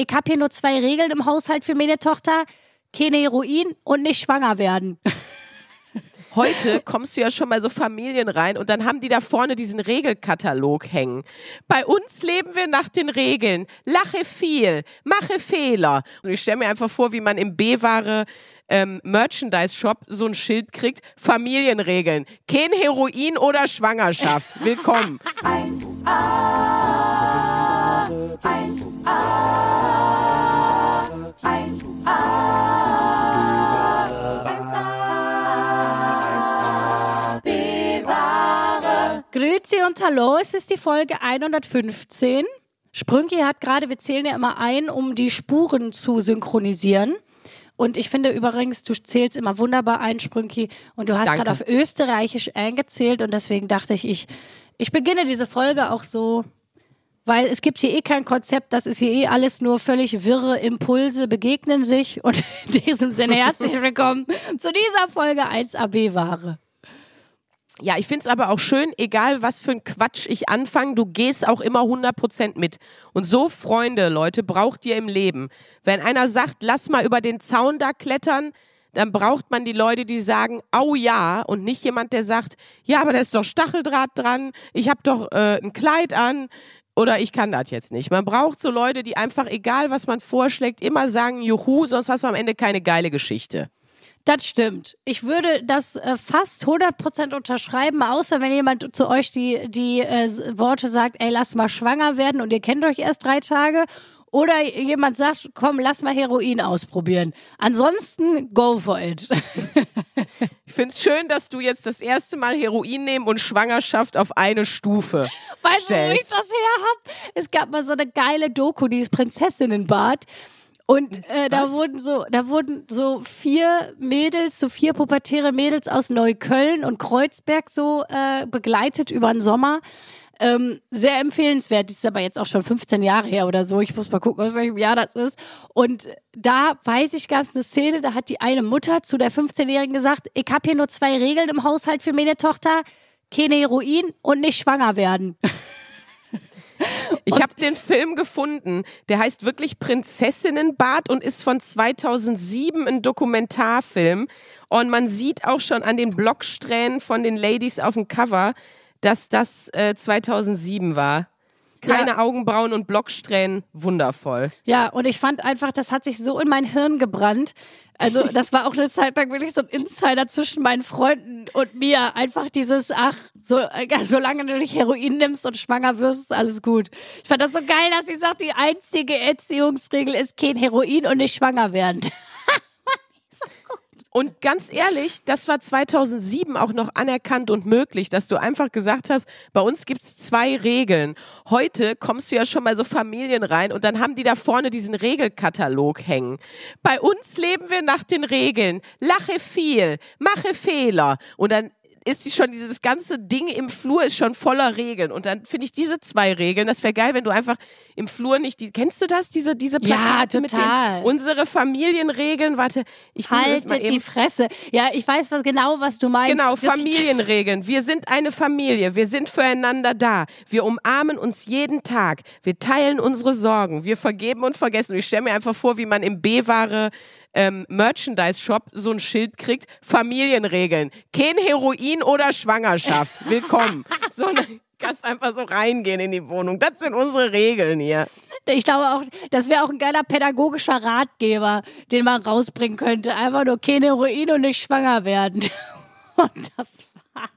ich habe hier nur zwei Regeln im Haushalt für meine Tochter. Keine Heroin und nicht schwanger werden. Heute kommst du ja schon mal so Familien rein und dann haben die da vorne diesen Regelkatalog hängen. Bei uns leben wir nach den Regeln. Lache viel, mache Fehler. Und ich stelle mir einfach vor, wie man im B-Ware ähm, Merchandise-Shop so ein Schild kriegt. Familienregeln. Kein Heroin oder Schwangerschaft. Willkommen. 1a, 1a, 1a. Grüezi und Hallo, es ist die Folge 115. Sprünki hat gerade, wir zählen ja immer ein, um die Spuren zu synchronisieren. Und ich finde übrigens, du zählst immer wunderbar ein, Sprünki. Und du hast gerade auf Österreichisch eingezählt. Und deswegen dachte ich, ich, ich beginne diese Folge auch so, weil es gibt hier eh kein Konzept. Das ist hier eh alles nur völlig wirre Impulse begegnen sich. Und in diesem Sinne herzlich willkommen zu dieser Folge 1AB-Ware. Ja, ich find's aber auch schön, egal was für ein Quatsch ich anfange, du gehst auch immer 100% mit. Und so Freunde, Leute, braucht ihr im Leben. Wenn einer sagt, lass mal über den Zaun da klettern, dann braucht man die Leute, die sagen, au ja, und nicht jemand, der sagt, ja, aber da ist doch Stacheldraht dran, ich hab doch äh, ein Kleid an oder ich kann das jetzt nicht. Man braucht so Leute, die einfach, egal was man vorschlägt, immer sagen, juhu, sonst hast du am Ende keine geile Geschichte. Das stimmt. Ich würde das äh, fast 100% unterschreiben, außer wenn jemand zu euch die, die äh, Worte sagt, ey, lass mal schwanger werden und ihr kennt euch erst drei Tage. Oder jemand sagt, komm, lass mal Heroin ausprobieren. Ansonsten, go for it. ich finde es schön, dass du jetzt das erste Mal Heroin nehmen und Schwangerschaft auf eine Stufe Weißt du, wo ich das her hab? Es gab mal so eine geile Doku, die ist Prinzessinnenbad. Und äh, da wurden so, da wurden so vier Mädels, so vier pubertäre Mädels aus Neukölln und Kreuzberg so äh, begleitet über den Sommer. Ähm, sehr empfehlenswert. Das ist aber jetzt auch schon 15 Jahre her oder so. Ich muss mal gucken, aus welchem Jahr das ist. Und da weiß ich, gab es eine Szene, da hat die eine Mutter zu der 15-Jährigen gesagt, ich habe hier nur zwei Regeln im Haushalt für meine Tochter. Keine Heroin und nicht schwanger werden. Ich habe den Film gefunden. Der heißt wirklich Prinzessinnenbad und ist von 2007 ein Dokumentarfilm. Und man sieht auch schon an den Blocksträhnen von den Ladies auf dem Cover, dass das äh, 2007 war. Keine ja. Augenbrauen und Blocksträhnen, wundervoll. Ja, und ich fand einfach, das hat sich so in mein Hirn gebrannt. Also, das war auch eine Zeit lang wirklich so ein Insider zwischen meinen Freunden und mir. Einfach dieses, ach, so, äh, solange du nicht Heroin nimmst und schwanger wirst, ist alles gut. Ich fand das so geil, dass sie sagt, die einzige Erziehungsregel ist kein Heroin und nicht schwanger werden. Und ganz ehrlich, das war 2007 auch noch anerkannt und möglich, dass du einfach gesagt hast, bei uns gibt's zwei Regeln. Heute kommst du ja schon mal so Familien rein und dann haben die da vorne diesen Regelkatalog hängen. Bei uns leben wir nach den Regeln. Lache viel, mache Fehler. Und dann ist die schon dieses ganze Ding im Flur ist schon voller Regeln und dann finde ich diese zwei Regeln, das wäre geil, wenn du einfach im Flur nicht die kennst du das diese diese Plakate ja, total. mit den unsere Familienregeln, warte, ich halte die Fresse. Ja, ich weiß was genau, was du meinst. Genau, Familienregeln. Wir sind eine Familie, wir sind füreinander da. Wir umarmen uns jeden Tag. Wir teilen unsere Sorgen, wir vergeben und vergessen. Und ich stelle mir einfach vor, wie man im B-Ware ähm, Merchandise-Shop so ein Schild kriegt, Familienregeln. Kein Heroin oder Schwangerschaft. Willkommen. so eine kannst einfach so reingehen in die Wohnung. Das sind unsere Regeln hier. Ich glaube auch, das wäre auch ein geiler pädagogischer Ratgeber, den man rausbringen könnte. Einfach nur kein Heroin und nicht schwanger werden. und das war's.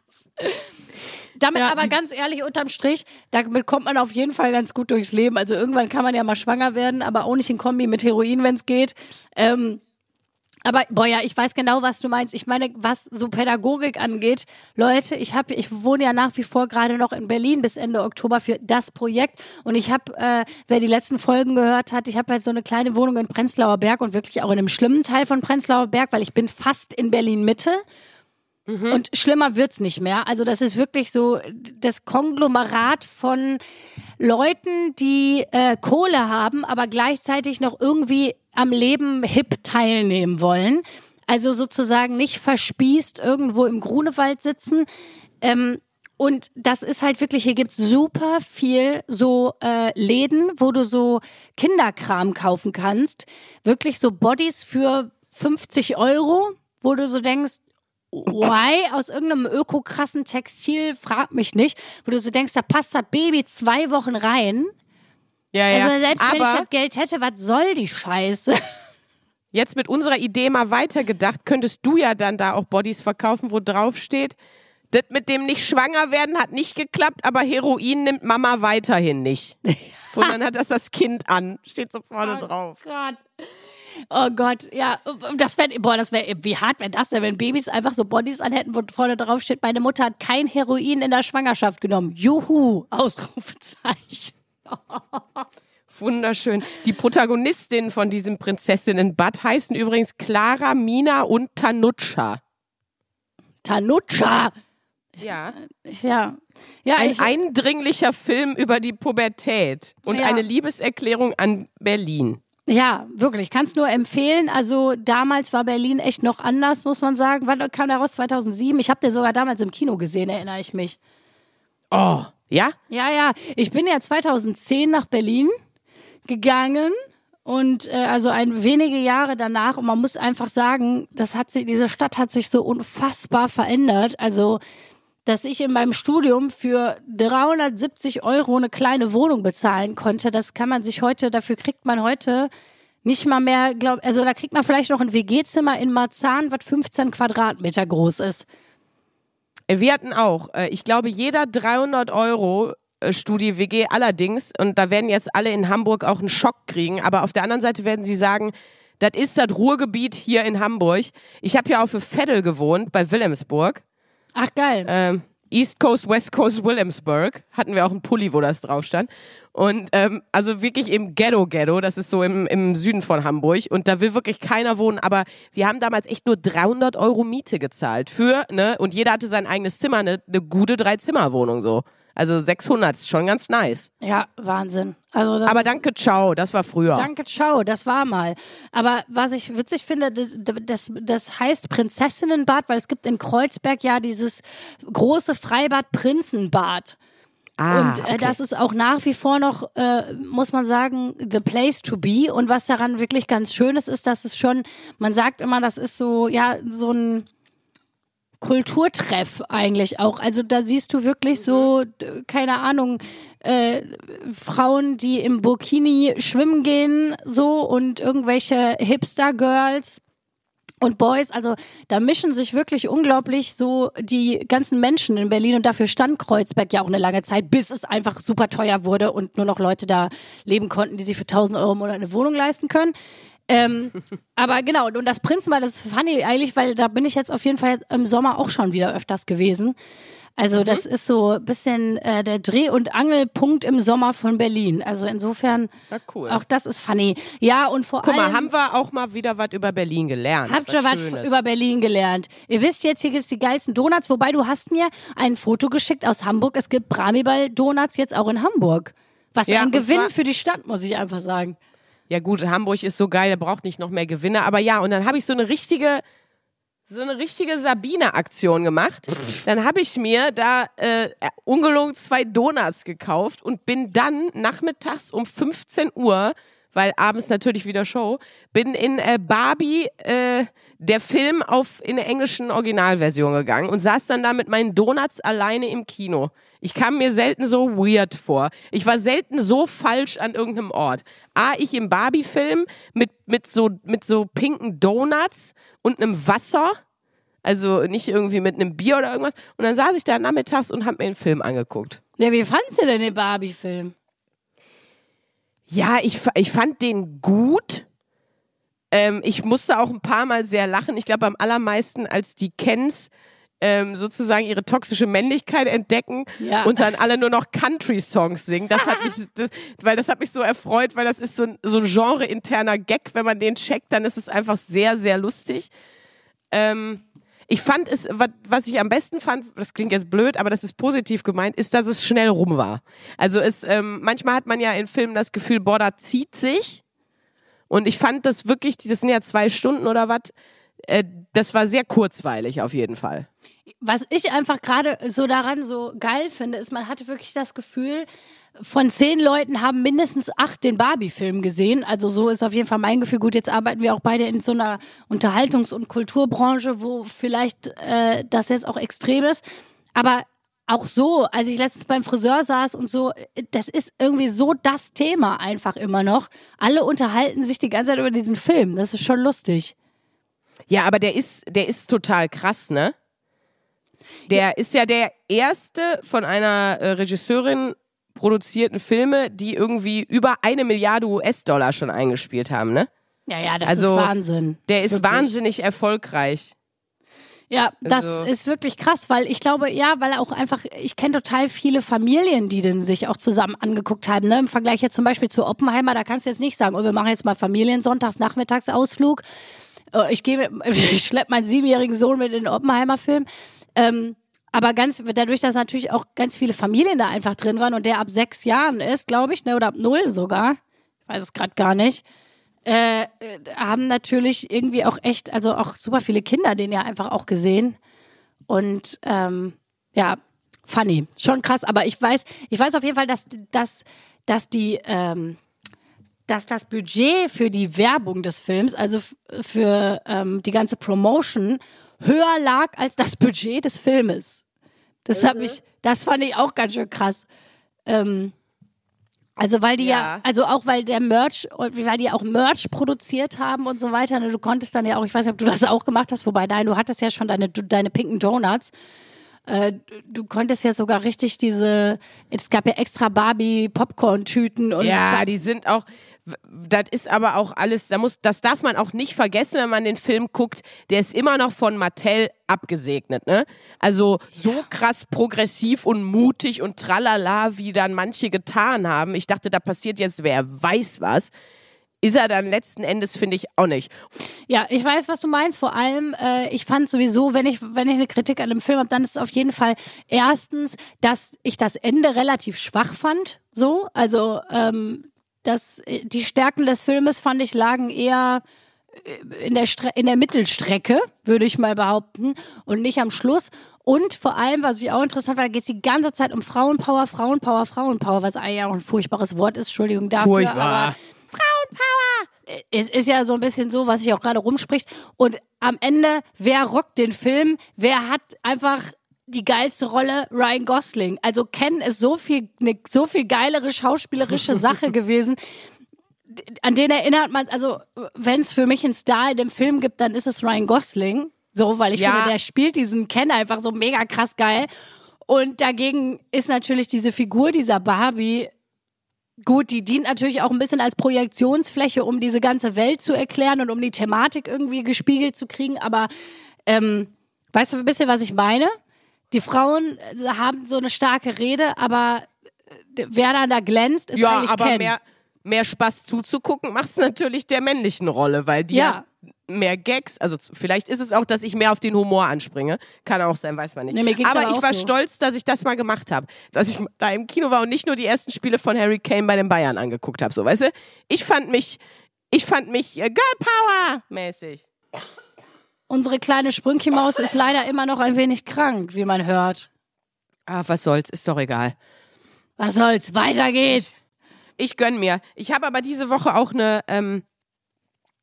Damit ja, aber ganz ehrlich, unterm Strich, damit kommt man auf jeden Fall ganz gut durchs Leben. Also irgendwann kann man ja mal schwanger werden, aber auch nicht in Kombi mit Heroin, wenn es geht. Ähm, aber boah ja, ich weiß genau, was du meinst. Ich meine, was so Pädagogik angeht, Leute, ich habe, ich wohne ja nach wie vor gerade noch in Berlin bis Ende Oktober für das Projekt und ich habe, äh, wer die letzten Folgen gehört hat, ich habe halt so eine kleine Wohnung in Prenzlauer Berg und wirklich auch in einem schlimmen Teil von Prenzlauer Berg, weil ich bin fast in Berlin Mitte Mhm. Und schlimmer wird's nicht mehr. Also das ist wirklich so das Konglomerat von Leuten, die äh, Kohle haben, aber gleichzeitig noch irgendwie am Leben hip teilnehmen wollen. Also sozusagen nicht verspießt irgendwo im Grunewald sitzen. Ähm, Und das ist halt wirklich, hier gibt's super viel so äh, Läden, wo du so Kinderkram kaufen kannst. Wirklich so Bodies für 50 Euro, wo du so denkst, why? Aus irgendeinem ökokrassen Textil, frag mich nicht, wo du so denkst, da passt das Baby zwei Wochen rein. Ja, ja. Also selbst wenn ich Aber das Geld hätte, was soll die Scheiße? jetzt mit unserer Idee mal weitergedacht, könntest du ja dann da auch Bodies verkaufen, wo drauf steht, das mit dem nicht schwanger werden hat nicht geklappt, aber Heroin nimmt Mama weiterhin nicht. Und dann hat das das Kind an, steht so vorne drauf. Gott. Oh Gott, ja, das wäre, boah, das wäre, wie hart wäre das denn, wenn Babys einfach so Bodies anhätten, wo vorne drauf steht, meine Mutter hat kein Heroin in der Schwangerschaft genommen. Juhu, Ausrufezeichen. Wunderschön. Die Protagonistinnen von diesem Prinzessinnenbad heißen übrigens Clara, Mina und Tanutscha. Tanutscha. Ja. Ja, ja, Ein ich, eindringlicher Film über die Pubertät und Ja. eine Liebeserklärung an Berlin. ja, wirklich, kannst nur empfehlen. Also damals war Berlin echt noch anders, muss man sagen. Wann kam der raus? 2007. Ich habe den sogar damals im Kino gesehen, erinnere ich mich. Oh, ja? Ja, ja. Ich bin ja 2010 nach Berlin gegangen und äh, also ein wenige Jahre danach und man muss einfach sagen, das hat sich, diese Stadt hat sich so unfassbar verändert. Also dass ich in meinem Studium für 370 Euro eine kleine Wohnung bezahlen konnte, das kann man sich heute, dafür kriegt man heute nicht mal mehr, glaub, also da kriegt man vielleicht noch ein WG-Zimmer in Marzahn, was 15 Quadratmeter groß ist. Äh, Wir hatten auch, äh, ich glaube, jeder 300 Euro äh, Studi WG allerdings, und da werden jetzt alle in Hamburg auch einen Schock kriegen, aber auf der anderen Seite werden sie sagen, das ist das Ruhrgebiet hier in Hamburg. Ich habe ja auch für Veddel gewohnt, bei Wilhelmsburg. Ach geil. Ähm, East Coast, West Coast, Williamsburg. Hatten wir auch einen Pulli, wo das drauf stand. Und ähm, also wirklich im Ghetto-Ghetto, das ist so im, im Süden von Hamburg. Und da will wirklich keiner wohnen. Aber wir haben damals echt nur 300 Euro Miete gezahlt für, ne? Und jeder hatte sein eigenes Zimmer, eine, eine gute Drei-Zimmer-Wohnung so. Also 600 ist schon ganz nice. Ja, Wahnsinn. Also das Aber danke, ciao, das war früher. Danke, ciao, das war mal. Aber was ich witzig finde, das, das, das heißt Prinzessinnenbad, weil es gibt in Kreuzberg ja dieses große Freibad Prinzenbad. Ah, und äh, okay. das ist auch nach wie vor noch, äh, muss man sagen, the place to be. Und was daran wirklich ganz schön ist, ist, dass es schon, man sagt immer, das ist so, ja, so ein Kulturtreff eigentlich auch. Also da siehst du wirklich so, keine Ahnung, äh, Frauen, die im Burkini schwimmen gehen, so und irgendwelche Hipster-Girls und Boys. Also da mischen sich wirklich unglaublich so die ganzen Menschen in Berlin und dafür stand Kreuzberg ja auch eine lange Zeit, bis es einfach super teuer wurde und nur noch Leute da leben konnten, die sich für 1000 Euro im Monat eine Wohnung leisten können. Ähm, aber genau, und das Prinzenbad, das fand ich eigentlich, weil da bin ich jetzt auf jeden Fall im Sommer auch schon wieder öfters gewesen. Also das ist so ein bisschen äh, der Dreh- und Angelpunkt im Sommer von Berlin. Also insofern, Ja, cool. auch das ist funny. Ja, und vor Guck allem... mal, haben wir auch mal wieder was über Berlin gelernt. Habt ihr was Schönes. über Berlin gelernt? Ihr wisst jetzt, hier gibt's die geilsten Donuts, wobei du hast mir ein Foto geschickt aus Hamburg. Es gibt Bramibal Donuts jetzt auch in Hamburg. Was Ja, ein Gewinn für die Stadt, muss ich einfach sagen. Ja gut, Hamburg ist so geil, der braucht nicht noch mehr Gewinne. Aber ja, und dann habe ich so eine richtige, so eine richtige Sabine-Aktion gemacht. Dann habe ich mir da äh, ungelogen zwei Donuts gekauft und bin dann nachmittags um 15 Uhr, weil abends natürlich wieder Show, bin in äh, Barbie, äh, der Film auf in der englischen Originalversion gegangen und saß dann da mit meinen Donuts alleine im Kino. Ich kam mir selten so weird vor. Ich war selten so falsch an irgendeinem Ort. A, ich im Barbie-Film mit, mit, so, mit so pinken Donuts und einem Wasser. Also nicht irgendwie mit einem Bier oder irgendwas. Und dann saß ich da nachmittags und hab mir den Film angeguckt. Ja, wie fandst du denn den Barbie-Film? Ja, ich, ich fand den gut. Ähm, ich musste auch ein paar Mal sehr lachen. Ich glaube am allermeisten, als die Kens ähm, sozusagen ihre toxische Männlichkeit entdecken Ja. und dann alle nur noch Country-Songs singen. Das hat mich, das, weil das hat mich so erfreut, weil das ist so ein, so ein genre-interner Gag. Wenn man den checkt, dann ist es einfach sehr, sehr lustig. Ähm, ich fand es, was, ich am besten fand, das klingt jetzt blöd, aber das ist positiv gemeint, ist, dass es schnell rum war. Also es, ähm, manchmal hat man ja in Filmen das Gefühl, boah, da zieht sich. Und ich fand das wirklich, das sind ja zwei Stunden oder was, äh, das war sehr kurzweilig auf jeden Fall. Was ich einfach gerade so daran so geil finde, ist, man hatte wirklich das Gefühl, von zehn Leuten haben mindestens acht den Barbie-Film gesehen. Also so ist auf jeden Fall mein Gefühl. Gut, jetzt arbeiten wir auch beide in so einer Unterhaltungs- und Kulturbranche, wo vielleicht äh, das jetzt auch extrem ist. Aber auch so, als ich letztens beim Friseur saß und so, das ist irgendwie so das Thema einfach immer noch. Alle unterhalten sich die ganze Zeit über diesen Film. Das ist schon lustig. Ja, aber der ist, der ist total krass, ne? Der ja. ist ja der erste von einer äh, Regisseurin produzierten Filme, die irgendwie über eine Milliarde US-Dollar schon eingespielt haben, ne? Ja, ja, das also, ist Wahnsinn. Der ist wirklich. wahnsinnig erfolgreich. Ja, das also. ist wirklich krass, weil ich glaube, ja, weil auch einfach, ich kenne total viele Familien, die den sich auch zusammen angeguckt haben. Ne? Im Vergleich jetzt zum Beispiel zu Oppenheimer, da kannst du jetzt nicht sagen, oh, wir machen jetzt mal Familiensonntags, Nachmittagsausflug. Äh, ich ich schleppe meinen siebenjährigen Sohn mit in den Oppenheimer-Film. Ähm, aber ganz, dadurch, dass natürlich auch ganz viele Familien da einfach drin waren und der ab sechs Jahren ist, glaube ich, ne, oder ab null sogar, ich weiß es gerade gar nicht, äh, haben natürlich irgendwie auch echt, also auch super viele Kinder den ja einfach auch gesehen. Und ähm, ja, funny. Schon krass, aber ich weiß, ich weiß auf jeden Fall, dass, dass, dass die, ähm, dass das Budget für die Werbung des Films, also für ähm, die ganze Promotion, höher lag als das Budget des Filmes. Das habe mhm. ich, das fand ich auch ganz schön krass. Ähm, also weil die ja. ja. also auch weil der Merch, weil die auch Merch produziert haben und so weiter. Ne, du konntest dann ja auch, ich weiß nicht, ob du das auch gemacht hast, wobei nein, du hattest ja schon deine, deine pinken Donuts. Äh, du konntest ja sogar richtig diese, es gab ja extra Barbie Popcorn-Tüten und. Ja, die sind auch, das ist aber auch alles, da muss, das darf man auch nicht vergessen, wenn man den Film guckt. Der ist immer noch von Mattel abgesegnet, ne? Also so krass progressiv und mutig und tralala, wie dann manche getan haben. Ich dachte, da passiert jetzt wer weiß was. Ist er dann letzten Endes, finde ich, auch nicht. Ja, ich weiß, was du meinst. Vor allem, äh, ich fand sowieso, wenn ich, wenn ich eine Kritik an dem Film habe, dann ist es auf jeden Fall erstens, dass ich das Ende relativ schwach fand. So, also ähm, das, äh, die Stärken des Filmes fand ich lagen eher äh, in der, Stre in der Mittelstrecke, würde ich mal behaupten, und nicht am Schluss. Und vor allem, was ich auch interessant war, da geht es die ganze Zeit um Frauenpower, Frauenpower, Frauenpower, was eigentlich auch ein furchtbares Wort ist, Entschuldigung dafür. Furchtbar. Aber Frauenpower! Es ist ja so ein bisschen so, was sich auch gerade rumspricht. Und am Ende, wer rockt den Film? Wer hat einfach die geilste Rolle Ryan Gosling. Also Ken ist so viel, ne, so viel geilere schauspielerische Sache gewesen. An den erinnert man, also wenn es für mich einen Star in dem Film gibt, dann ist es Ryan Gosling. So, weil ich ja. finde, der spielt diesen Ken einfach so mega krass geil. Und dagegen ist natürlich diese Figur dieser Barbie Gut, die dient natürlich auch ein bisschen als Projektionsfläche, um diese ganze Welt zu erklären und um die Thematik irgendwie gespiegelt zu kriegen. Aber ähm, weißt du ein bisschen, was ich meine? Die Frauen haben so eine starke Rede, aber äh, wer dann da glänzt, ist ja, eigentlich aber Ken. mehr mehr Spaß zuzugucken macht es natürlich der männlichen Rolle, weil die ja. mehr Gags, also vielleicht ist es auch, dass ich mehr auf den Humor anspringe, kann auch sein, weiß man nicht. Nee, aber, aber ich war so. stolz, dass ich das mal gemacht habe, dass ich da im Kino war und nicht nur die ersten Spiele von Harry Kane bei den Bayern angeguckt habe, so weißt du? Ich fand mich ich fand mich äh, Girl Power mäßig. Unsere kleine Sprünkchenmaus ist leider immer noch ein wenig krank, wie man hört. Ah, was soll's, ist doch egal. Was soll's, weiter geht's. Ich, ich gönn mir. Ich habe aber diese Woche auch eine, ähm,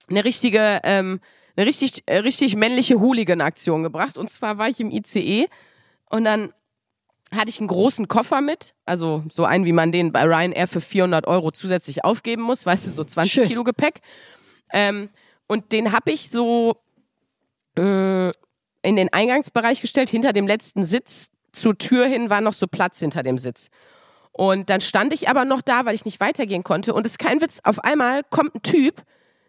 eine richtige, ähm, eine richtig, äh, richtig männliche Hooligan-Aktion gebracht. Und zwar war ich im ICE und dann hatte ich einen großen Koffer mit, also so einen, wie man den bei Ryanair für 400 Euro zusätzlich aufgeben muss, weißt du, so 20 Schön. Kilo Gepäck. Ähm, und den habe ich so äh, in den Eingangsbereich gestellt, hinter dem letzten Sitz. Zur Tür hin war noch so Platz hinter dem Sitz. Und dann stand ich aber noch da, weil ich nicht weitergehen konnte. Und es ist kein Witz, auf einmal kommt ein Typ,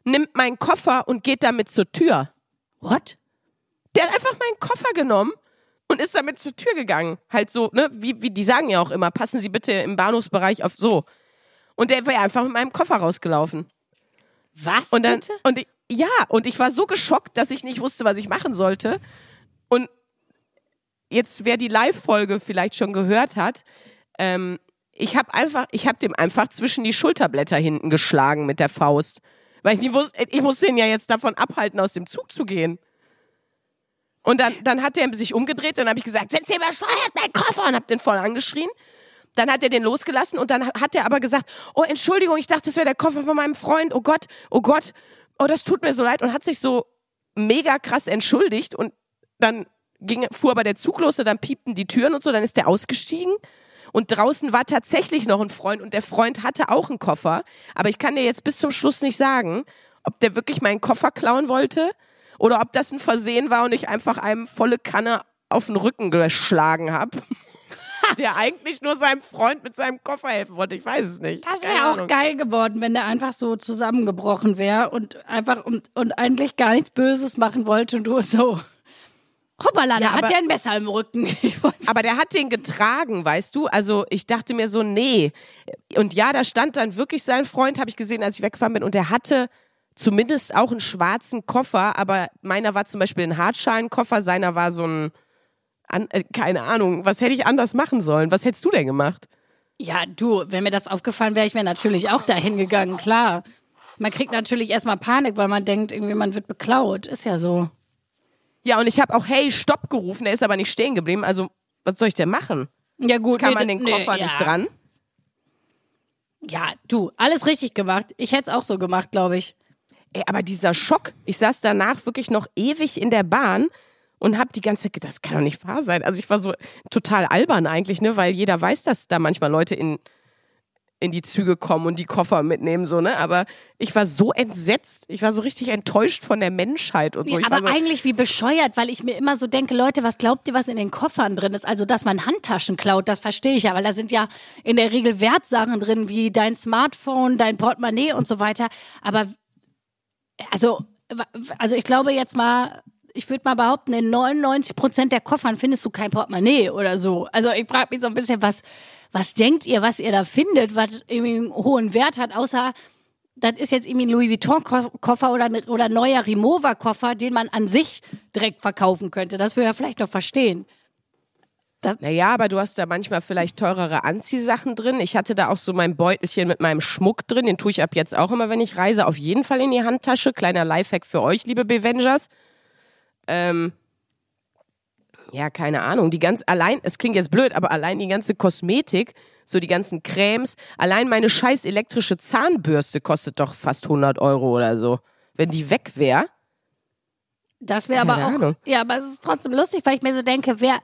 nimmt meinen Koffer und geht damit zur Tür. What? Der hat einfach meinen Koffer genommen und ist damit zur Tür gegangen. Halt so, ne, wie, wie die sagen ja auch immer, passen Sie bitte im Bahnhofsbereich auf so. Und der wäre einfach mit meinem Koffer rausgelaufen. Was? Und dann, bitte? und ich, ja, und ich war so geschockt, dass ich nicht wusste, was ich machen sollte. Und jetzt, wer die Live-Folge vielleicht schon gehört hat, ähm, ich habe einfach, ich habe dem einfach zwischen die Schulterblätter hinten geschlagen mit der Faust. Weil ich nicht wusste, ich musste ihn ja jetzt davon abhalten, aus dem Zug zu gehen. Und dann, dann hat er sich umgedreht und habe ich gesagt, setz hier bescheuert mein Koffer und hab den voll angeschrien. Dann hat er den losgelassen und dann hat er aber gesagt, oh Entschuldigung, ich dachte, das wäre der Koffer von meinem Freund. Oh Gott, oh Gott, oh das tut mir so leid und hat sich so mega krass entschuldigt und dann ging, fuhr aber der Zug los und dann piepten die Türen und so, dann ist der ausgestiegen. Und draußen war tatsächlich noch ein Freund und der Freund hatte auch einen Koffer. Aber ich kann dir jetzt bis zum Schluss nicht sagen, ob der wirklich meinen Koffer klauen wollte oder ob das ein Versehen war und ich einfach einem volle Kanne auf den Rücken geschlagen habe. Der eigentlich nur seinem Freund mit seinem Koffer helfen wollte. Ich weiß es nicht. Das wäre auch geil geworden, wenn der einfach so zusammengebrochen wäre und einfach und, und eigentlich gar nichts Böses machen wollte und du so. Hoppala, der hat ja ein Messer im Rücken. aber der hat den getragen, weißt du? Also ich dachte mir so, nee. Und ja, da stand dann wirklich sein Freund, habe ich gesehen, als ich weggefahren bin. Und der hatte zumindest auch einen schwarzen Koffer, aber meiner war zum Beispiel ein Hartschalenkoffer, seiner war so ein, an, äh, keine Ahnung, was hätte ich anders machen sollen? Was hättest du denn gemacht? Ja, du, wenn mir das aufgefallen wäre, ich wäre natürlich auch dahin gegangen, klar. Man kriegt natürlich erstmal Panik, weil man denkt, irgendwie man wird beklaut. Ist ja so. Ja, und ich habe auch Hey, Stopp gerufen, der ist aber nicht stehen geblieben. Also, was soll ich denn machen? Ja, gut. Ich kann man den Koffer nee, nicht ja. dran. Ja, du, alles richtig gemacht. Ich hätte es auch so gemacht, glaube ich. Ey, aber dieser Schock, ich saß danach wirklich noch ewig in der Bahn und hab die ganze Zeit gedacht, das kann doch nicht wahr sein. Also ich war so total albern eigentlich, ne, weil jeder weiß, dass da manchmal Leute in in die Züge kommen und die Koffer mitnehmen, so, ne? Aber ich war so entsetzt. Ich war so richtig enttäuscht von der Menschheit und so. Ich aber war so, eigentlich wie bescheuert, weil ich mir immer so denke, Leute, was glaubt ihr, was in den Koffern drin ist? Also, dass man Handtaschen klaut, das verstehe ich ja, weil da sind ja in der Regel Wertsachen drin, wie dein Smartphone, dein Portemonnaie und so weiter. Aber, also, also ich glaube jetzt mal, ich würde mal behaupten, in 99 Prozent der Koffern findest du kein Portemonnaie oder so. Also ich frage mich so ein bisschen, was, was denkt ihr, was ihr da findet, was irgendwie einen hohen Wert hat, außer das ist jetzt irgendwie ein Louis Vuitton-Koffer oder, oder ein neuer Rimowa-Koffer, den man an sich direkt verkaufen könnte. Das würde ja vielleicht noch verstehen. naja, aber du hast da manchmal vielleicht teurere Anziehsachen drin. Ich hatte da auch so mein Beutelchen mit meinem Schmuck drin. Den tue ich ab jetzt auch immer, wenn ich reise. Auf jeden Fall in die Handtasche. Kleiner Lifehack für euch, liebe Bevengers. Ähm, ja, keine Ahnung. Die ganz allein, es klingt jetzt blöd, aber allein die ganze Kosmetik, so die ganzen Cremes, allein meine scheiß elektrische Zahnbürste kostet doch fast 100 Euro oder so. Wenn die weg wäre. Das wäre aber auch. Ahnung. Ja, aber es ist trotzdem lustig, weil ich mir so denke, wer.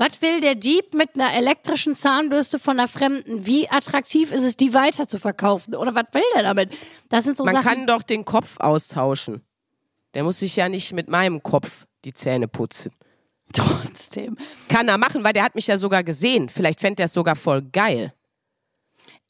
Was will der Dieb mit einer elektrischen Zahnbürste von einer Fremden? Wie attraktiv ist es, die weiter zu verkaufen? Oder was will der damit? Das sind so Man Sachen. kann doch den Kopf austauschen. Der muss sich ja nicht mit meinem Kopf die Zähne putzen. trotzdem. Kann er machen, weil der hat mich ja sogar gesehen. Vielleicht fände er es sogar voll geil.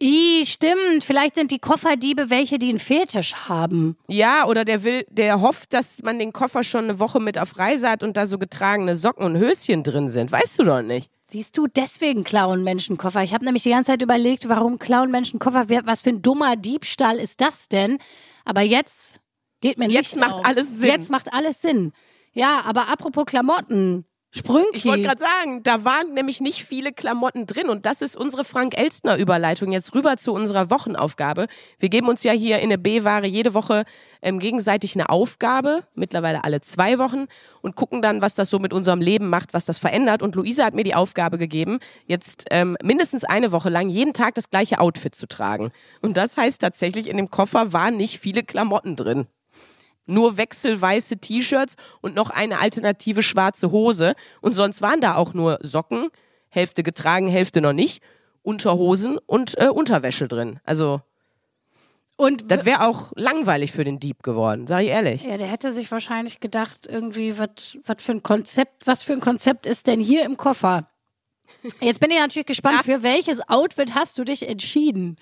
I, stimmt. Vielleicht sind die Kofferdiebe welche, die einen Fetisch haben. Ja, oder der will, der hofft, dass man den Koffer schon eine Woche mit auf Reise hat und da so getragene Socken und Höschen drin sind. Weißt du doch nicht. Siehst du, deswegen klauen Menschen Koffer. Ich habe nämlich die ganze Zeit überlegt, warum klauen Menschen Koffer? Was für ein dummer Diebstahl ist das denn? Aber jetzt geht mir Jetzt Licht macht auf. alles Sinn. Jetzt macht alles Sinn. Ja, aber apropos Klamotten. Sprünki. Ich wollte gerade sagen, da waren nämlich nicht viele Klamotten drin und das ist unsere Frank Elstner Überleitung jetzt rüber zu unserer Wochenaufgabe. Wir geben uns ja hier in der B-Ware jede Woche ähm, gegenseitig eine Aufgabe, mittlerweile alle zwei Wochen und gucken dann, was das so mit unserem Leben macht, was das verändert. Und Luisa hat mir die Aufgabe gegeben, jetzt ähm, mindestens eine Woche lang jeden Tag das gleiche Outfit zu tragen. Und das heißt tatsächlich, in dem Koffer waren nicht viele Klamotten drin nur wechselweiße T-Shirts und noch eine alternative schwarze Hose. Und sonst waren da auch nur Socken, Hälfte getragen, Hälfte noch nicht, Unterhosen und äh, Unterwäsche drin. Also Und das wäre auch langweilig für den Dieb geworden, sag ich ehrlich. ja, der hätte sich wahrscheinlich gedacht, irgendwie, was was für ein Konzept, was für ein Konzept ist denn hier im Koffer? Jetzt bin ich natürlich gespannt, für welches Outfit hast du dich entschieden?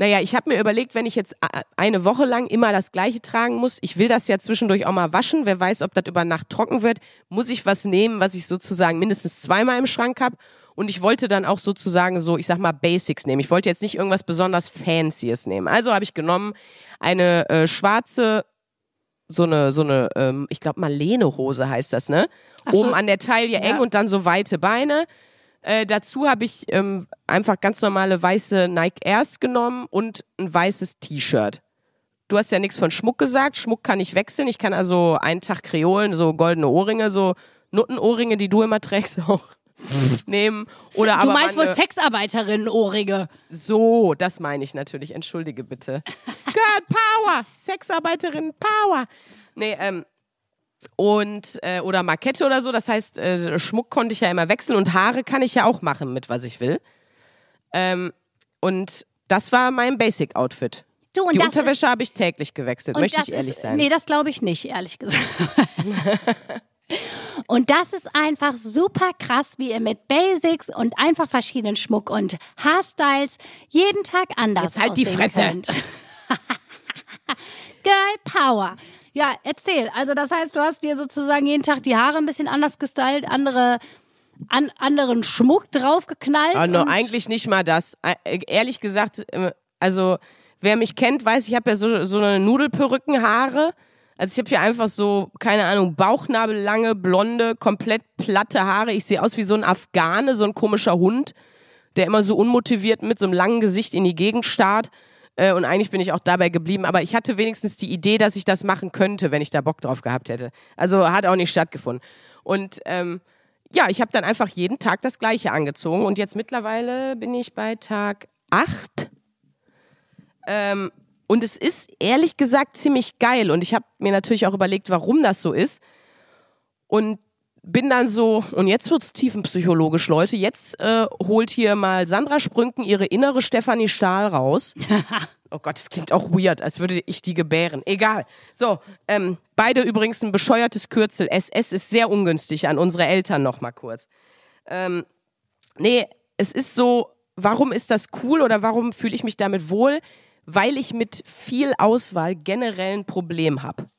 Naja, ich habe mir überlegt, wenn ich jetzt eine Woche lang immer das gleiche tragen muss, ich will das ja zwischendurch auch mal waschen, wer weiß, ob das über Nacht trocken wird, muss ich was nehmen, was ich sozusagen mindestens zweimal im Schrank habe. Und ich wollte dann auch sozusagen so, ich sag mal, Basics nehmen. Ich wollte jetzt nicht irgendwas besonders Fancyes nehmen. Also habe ich genommen eine äh, schwarze, so eine, so eine, ähm, ich glaube Marlene-Hose heißt das, ne? So. Oben an der Taille eng Ja. und dann so weite Beine. Äh, dazu habe ich ähm, einfach ganz normale weiße Nike Airs genommen und ein weißes T-Shirt. Du hast ja nichts von Schmuck gesagt. Schmuck kann ich wechseln. Ich kann also einen Tag Kreolen, so goldene Ohrringe, so Nuttenohrringe, die du immer trägst, auch nehmen. Oder du aber meinst wohl Sexarbeiterinnen-Ohrringe. So, das meine ich natürlich. Entschuldige bitte. Girl Power, Sexarbeiterin Power. Nee, ähm, und äh, oder Markette oder so. Das heißt, äh, Schmuck konnte ich ja immer wechseln und Haare kann ich ja auch machen mit was ich will. Ähm, und das war mein Basic Outfit. Du, und Die Unterwäsche habe ich täglich gewechselt, möchte ich ehrlich ist, sein. Nee, das glaube ich nicht, ehrlich gesagt. und das ist einfach super krass, wie ihr mit Basics und einfach verschiedenen Schmuck und Haarstyles jeden Tag anders Jetzt halt die Fresse. Girl Power. Ja, erzähl. Also das heißt, du hast dir sozusagen jeden Tag die Haare ein bisschen anders gestylt, andere, an, anderen Schmuck draufgeknallt. Ah, no, eigentlich nicht mal das. Äh, ehrlich gesagt, äh, also wer mich kennt, weiß, ich habe ja so, so eine Nudelperückenhaare. Also ich habe hier einfach so, keine Ahnung, bauchnabellange, blonde, komplett platte Haare. Ich sehe aus wie so ein Afghane, so ein komischer Hund, der immer so unmotiviert mit so einem langen Gesicht in die Gegend starrt. Äh, Und eigentlich bin ich auch dabei geblieben. Aber ich hatte wenigstens die Idee, dass ich das machen könnte, wenn ich da Bock drauf gehabt hätte. Also hat auch nicht stattgefunden. Und ähm, ja, ich habe dann einfach jeden Tag das Gleiche angezogen. Und jetzt mittlerweile bin ich bei Tag 8. Ähm, und es ist ehrlich gesagt ziemlich geil. Und ich habe mir natürlich auch überlegt, warum das so ist. Und bin dann so, und jetzt wird's tiefenpsychologisch, Leute. Jetzt äh, holt hier mal Sandra Sprünken ihre innere Stefanie Stahl raus. Oh Gott, das klingt auch weird, als würde ich die gebären. Egal. So, ähm, beide übrigens ein bescheuertes Kürzel. SS ist sehr ungünstig an unsere Eltern noch mal kurz. Ähm, nee, es ist so, warum ist das cool oder warum fühle ich mich damit wohl? Weil ich mit viel Auswahl generell ein Problem habe.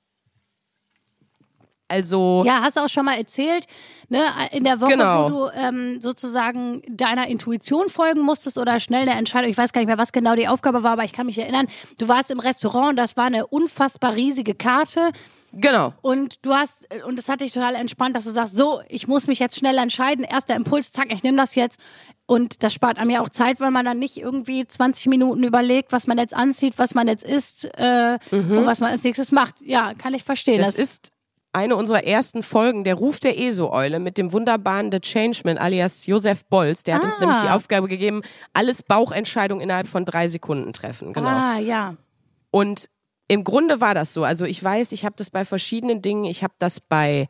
Also, Ja, hast du auch schon mal erzählt, ne, in der Woche, Genau. wo du ähm, sozusagen deiner Intuition folgen musstest oder schnell eine Entscheidung, ich weiß gar nicht mehr, was genau die Aufgabe war, aber ich kann mich erinnern, du warst im Restaurant und das war eine unfassbar riesige Karte genau. und du hast, und es hat dich total entspannt, dass du sagst, so, ich muss mich jetzt schnell entscheiden, erster Impuls, zack, ich nehme das jetzt und das spart einem ja auch Zeit, weil man dann nicht irgendwie 20 Minuten überlegt, was man jetzt anzieht, was man jetzt isst äh, und was man als nächstes macht. Ja, kann ich verstehen. Mhm. Das ist eine unserer ersten Folgen, der Ruf der ESO-Eule mit dem wunderbaren The Changeman alias Josef Bolz. Der hat uns Ah. nämlich die Aufgabe gegeben, alles Bauchentscheidungen innerhalb von drei Sekunden treffen. Genau. Ah, ja. Und im Grunde war das so. Also ich weiß, ich habe das bei verschiedenen Dingen. Ich habe das bei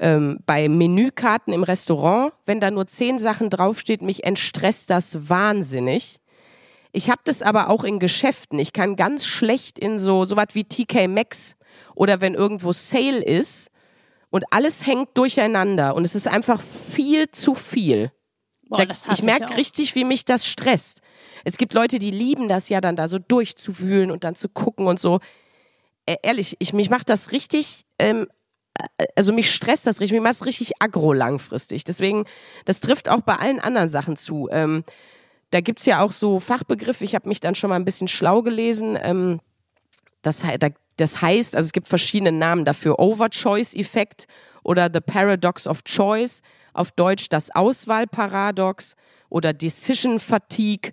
ähm, bei Menükarten im Restaurant, wenn da nur zehn Sachen draufsteht, mich entstresst das wahnsinnig. Ich habe das aber auch in Geschäften. Ich kann ganz schlecht in so so was wie TK Maxx oder wenn irgendwo Sale ist und alles hängt durcheinander und es ist einfach viel zu viel. Boah, Da, ich merke richtig, wie mich das stresst. Es gibt Leute, die lieben das ja dann da so durchzuwühlen und dann zu gucken und so. Äh, ehrlich, ich, mich macht das richtig, ähm, äh, also mich stresst das richtig, mich macht das richtig aggro langfristig. Deswegen, das trifft auch bei allen anderen Sachen zu. Ähm, da gibt's ja auch so Fachbegriffe, ich habe mich dann schon mal ein bisschen schlau gelesen. Ähm, das, das heißt, also es gibt verschiedene Namen dafür. Overchoice-Effekt oder The Paradox of Choice. Auf Deutsch das Auswahlparadox oder Decision Fatigue.